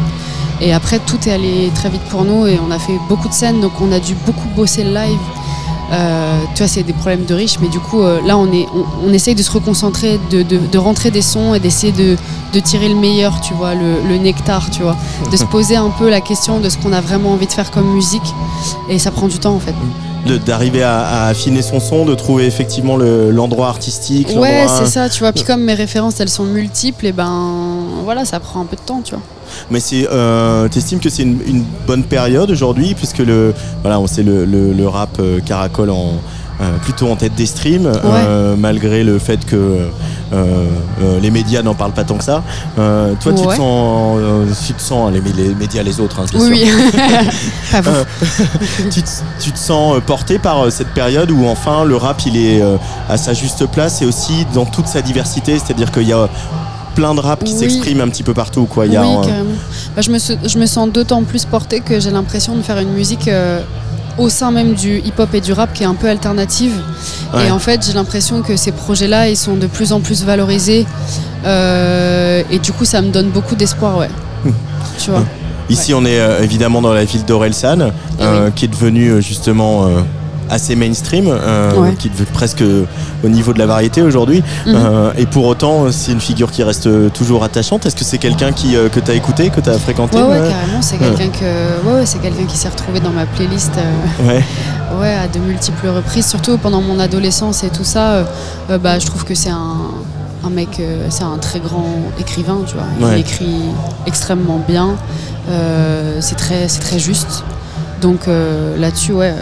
Et après, tout est allé très vite pour nous et on a fait beaucoup de scènes, donc on a dû beaucoup bosser le live. Euh, tu vois, c'est des problèmes de riches, mais du coup, euh, là, on, est, on, essaye de se reconcentrer, de, de, rentrer des sons et d'essayer de, de tirer le meilleur, tu vois, le, le nectar, tu vois. De se poser un peu la question de ce qu'on a vraiment envie de faire comme musique. Et ça prend du temps, en fait. D'arriver à, à affiner son son, de trouver effectivement le- l'endroit artistique. Ouais, c'est ça, tu vois. Puis comme mes références, elles sont multiples, et ben voilà, ça prend un peu de temps, tu vois. Mais c'est, euh, t'estimes que c'est une, une bonne période aujourd'hui, puisque le, voilà, on sait le, le, le rap euh, caracole en plutôt en tête des streams, euh, malgré le fait que euh, euh, les médias n'en parlent pas tant que ça. Euh, toi, tu te sens, euh, tu te sens les, les médias, les autres, hein, bien Oui, sûr. oui. Pas vous. Euh, tu, te, tu te sens euh, porté par euh, cette période où enfin le rap il est euh, à sa juste place et aussi dans toute sa diversité, c'est-à-dire qu'il y a plein de rap qui Oui. s'expriment un petit peu partout. Quoi. Il y a, oui, euh, carrément. Bah, je, me, se- je me sens d'autant plus portée que j'ai l'impression de faire une musique euh, au sein même du hip-hop et du rap qui est un peu alternative. Ouais. Et en fait, j'ai l'impression que ces projets-là, ils sont de plus en plus valorisés. Euh, et du coup, ça me donne beaucoup d'espoir, ouais. tu vois. Ici, on est euh, évidemment dans la ville d'Orelsan, euh, qui est devenue justement assez mainstream, euh, Ouais. qui est presque au niveau de la variété aujourd'hui. Mhm. Euh, et pour autant, euh, c'est une figure qui reste euh, toujours attachante. Est-ce que c'est quelqu'un qui, que tu as écouté, que tu as fréquenté Ouais, carrément. C'est quelqu'un que, ouais, ouais, c'est quelqu'un qui s'est retrouvé dans ma playlist. Ouais. Ouais, à de multiples reprises, surtout pendant mon adolescence et tout ça. bah, je trouve que c'est un, un mec, euh, c'est un très grand écrivain, tu vois. Il Ouais. écrit extrêmement bien. euh, c'est très, c'est très juste. Donc euh, là-dessus, ouais,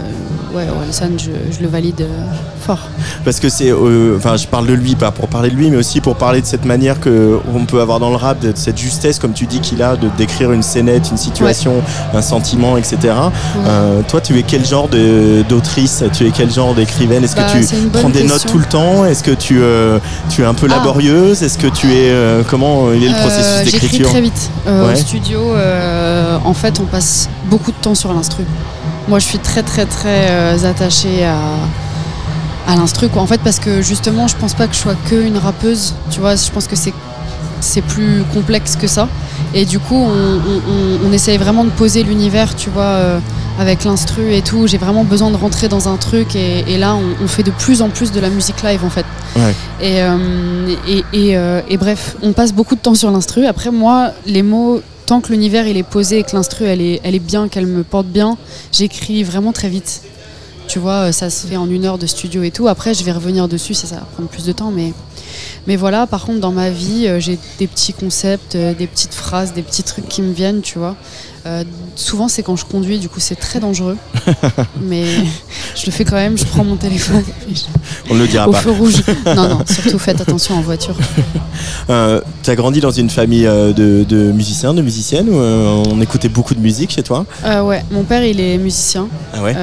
ouais, Orelsan, je, le valide euh, fort. Parce que c'est, euh, enfin, je parle de lui pas pour parler de lui, mais aussi pour parler de cette manière que on peut avoir dans le rap, de cette justesse, comme tu dis qu'il a, de décrire une scénette, une situation, un sentiment, etc. Euh, toi, tu es quel genre d'autrice? Tu es quel genre d'écrivaine? Est-ce Bah, que c'est une tu prends des notes tout le temps? Est-ce que tu, euh, tu es un peu Ah. laborieuse? Est-ce que tu es comment il est le Euh, processus J'écris d'écriture? très vite. Ouais. Au studio, en fait, on passe beaucoup de temps sur l'instru. Moi, je suis très, très, très attachée à, à l'instru. quoi. En fait, parce que justement, je pense pas que je sois que une rappeuse. Tu vois, je pense que c'est c'est plus complexe que ça. Et du coup, on, on, on- on essaye vraiment de poser l'univers, tu vois, euh, avec l'instru et tout. J'ai vraiment besoin de rentrer dans un truc et, et là, on, fait de plus en plus de la musique live en fait. Ouais. Et, euh, et, et, euh, et bref, on passe beaucoup de temps sur l'instru. Après, moi, les mots, tant que l'univers il est posé et que l'instru elle est, elle est bien, qu'elle me porte bien, j'écris vraiment très vite. Tu vois, ça se fait en une heure de studio et tout. Après, je vais revenir dessus, ça, ça va prendre plus de temps. Mais, mais voilà, par contre, dans ma vie, euh, j'ai des petits concepts, euh, des petites phrases, des petits trucs qui me viennent, tu vois. Euh, souvent, c'est quand je conduis, du coup, c'est très dangereux. mais je le fais quand même, je prends mon téléphone. et je- On ne le dira au pas. feu rouge. Non, non, surtout faites attention en voiture. Euh, T'as grandi dans une famille euh, de, de musiciens, de musiciennes euh, on écoutait beaucoup de musique chez toi? Euh, ouais, mon père, il est musicien. Ah ouais?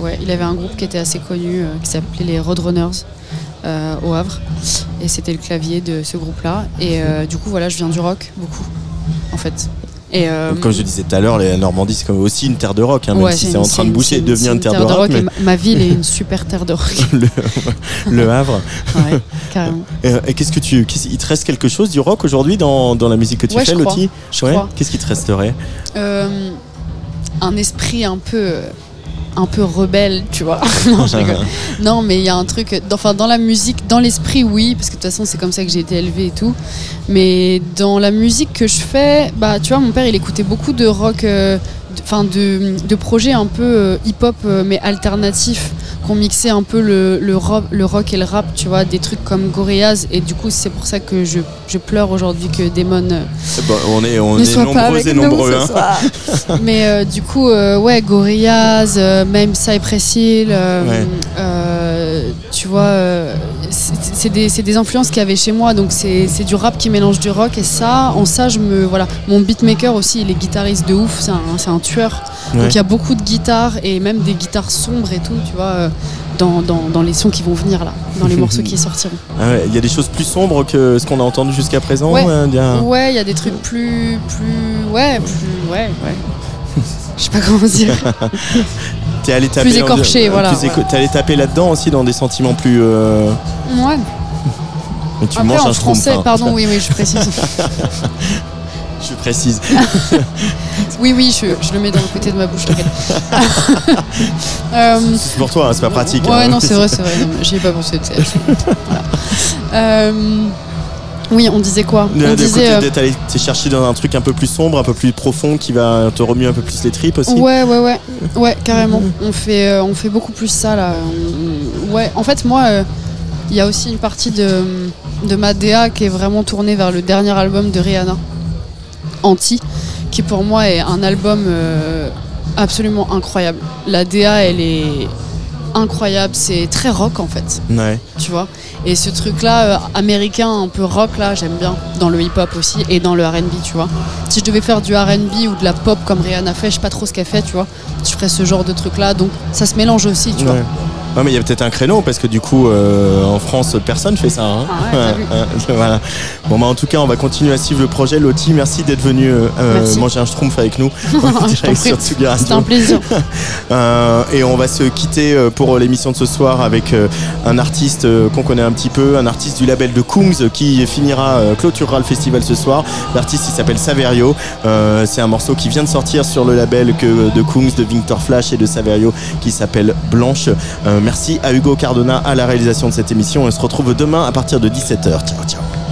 Ouais, il avait un groupe qui était assez connu, qui s'appelait les Roadrunners au Havre. Et c'était le clavier de ce groupe-là. Et euh, du coup, voilà, je viens du rock, beaucoup, en fait. Et, euh, Donc, Comme je disais tout à l'heure, la Normandie c'est aussi une terre de rock, hein, même ouais, si c'est en train de boucher et devenir une terre, de rock. mais ma, ville est une super terre de rock. le, le Havre. Ouais, carrément. Et, euh, et qu'est-ce que tu, il te reste quelque chose du rock aujourd'hui dans, dans la musique que tu Ouais, fais, crois. Qu'est-ce qui te resterait? Euh, un esprit un peu un peu rebelle tu vois non, je rigole. non mais il y a un truc dans- enfin dans la musique dans l'esprit oui parce que de toute façon c'est comme ça que j'ai été élevée et tout mais dans la musique que je fais bah tu vois mon père il écoutait beaucoup de rock euh, enfin de, de projets un peu euh, hip-hop euh, mais alternatifs qu'on mixait un peu le, le, rock, le rock et le rap tu vois des trucs comme Gorillaz et du coup c'est pour ça que je, je pleure aujourd'hui que Damon euh, Bon, On est, on ne est pas nombreux avec et nombreux. hein. Mais euh, du coup, euh, ouais, Gorillaz, même Cypress Hill, Ouais. Tu vois, euh, c'est des, influences qu'il y avait chez moi. Donc c'est du rap qui mélange du rock. Et ça, en ça, je me. Voilà. Mon beatmaker aussi, il est guitariste de ouf, c'est un, tueur. Ouais. Donc il y a beaucoup de guitares et même des guitares sombres et tout, tu vois, euh, dans, dans, dans les sons qui vont venir là, dans les morceaux qui sortiront. Ah ouais, Il y a des choses plus sombres que ce qu'on a entendu jusqu'à présent. Ouais. hein, il y a- Ouais, il y a des trucs plus, plus, ouais, plus, ouais, ouais. Je sais pas comment dire. T'es allé taper Plus écorché, voilà, plus éco- voilà. T'es allé taper là-dedans aussi dans des sentiments plus. euh, Ouais. mais tu Après manges en un français, hein. pardon, oui, oui, je précise. Je précise. Oui, oui, je, je le mets dans le côté de ma bouche. t'inquiète. Euh, C'est pour toi, hein, c'est pas pratique. ouais, hein. non, c'est vrai, c'est vrai. J'y ai pas pensé. Voilà. Euh, oui, on disait quoi On de disait. euh, d'être allé- T'es cherché dans un truc un peu plus sombre, un peu plus profond qui va te remuer un peu plus les tripes aussi. Ouais, ouais, ouais, ouais, carrément. On fait, euh, on fait beaucoup plus ça là. On- ouais, en fait, moi, euh, il y a aussi une partie de, de ma DA qui est vraiment tournée vers le dernier album de Rihanna, Anti, qui pour moi est un album euh, absolument incroyable. La DA, elle est incroyable. C'est très rock en fait Ouais. tu vois? Et ce truc-là, euh, américain, un peu rock, là, j'aime bien. Dans le hip-hop aussi et dans le RB, tu vois. Si je devais faire du RB ou de la pop comme Rihanna fait, je sais pas trop ce qu'elle fait, tu vois. Je ferais ce genre de truc-là. Donc ça se mélange aussi, tu Ouais. vois. Ouais, mais il y a peut-être un créneau parce que du coup, euh, en France, personne fait ça. hein. Ah ouais, voilà. Bon, bah, en tout cas, on va continuer à suivre le projet. Lottie, merci d'être venu euh, euh, manger un schtroumpf avec nous. C'était un plaisir. Euh, et on va se quitter euh, pour l'émission de ce soir avec euh, un artiste euh, qu'on connaît un petit peu, un artiste du label de Kungs qui finira, euh, clôturera le festival ce soir. L'artiste il s'appelle Saverio. Euh, c'est un morceau qui vient de sortir sur le label que, de Kungs, de Victor Flash et de Saverio qui s'appelle Blanche. Merci à Hugo Cardona à la réalisation de cette émission. On se retrouve demain à partir de 17h. Ciao, ciao.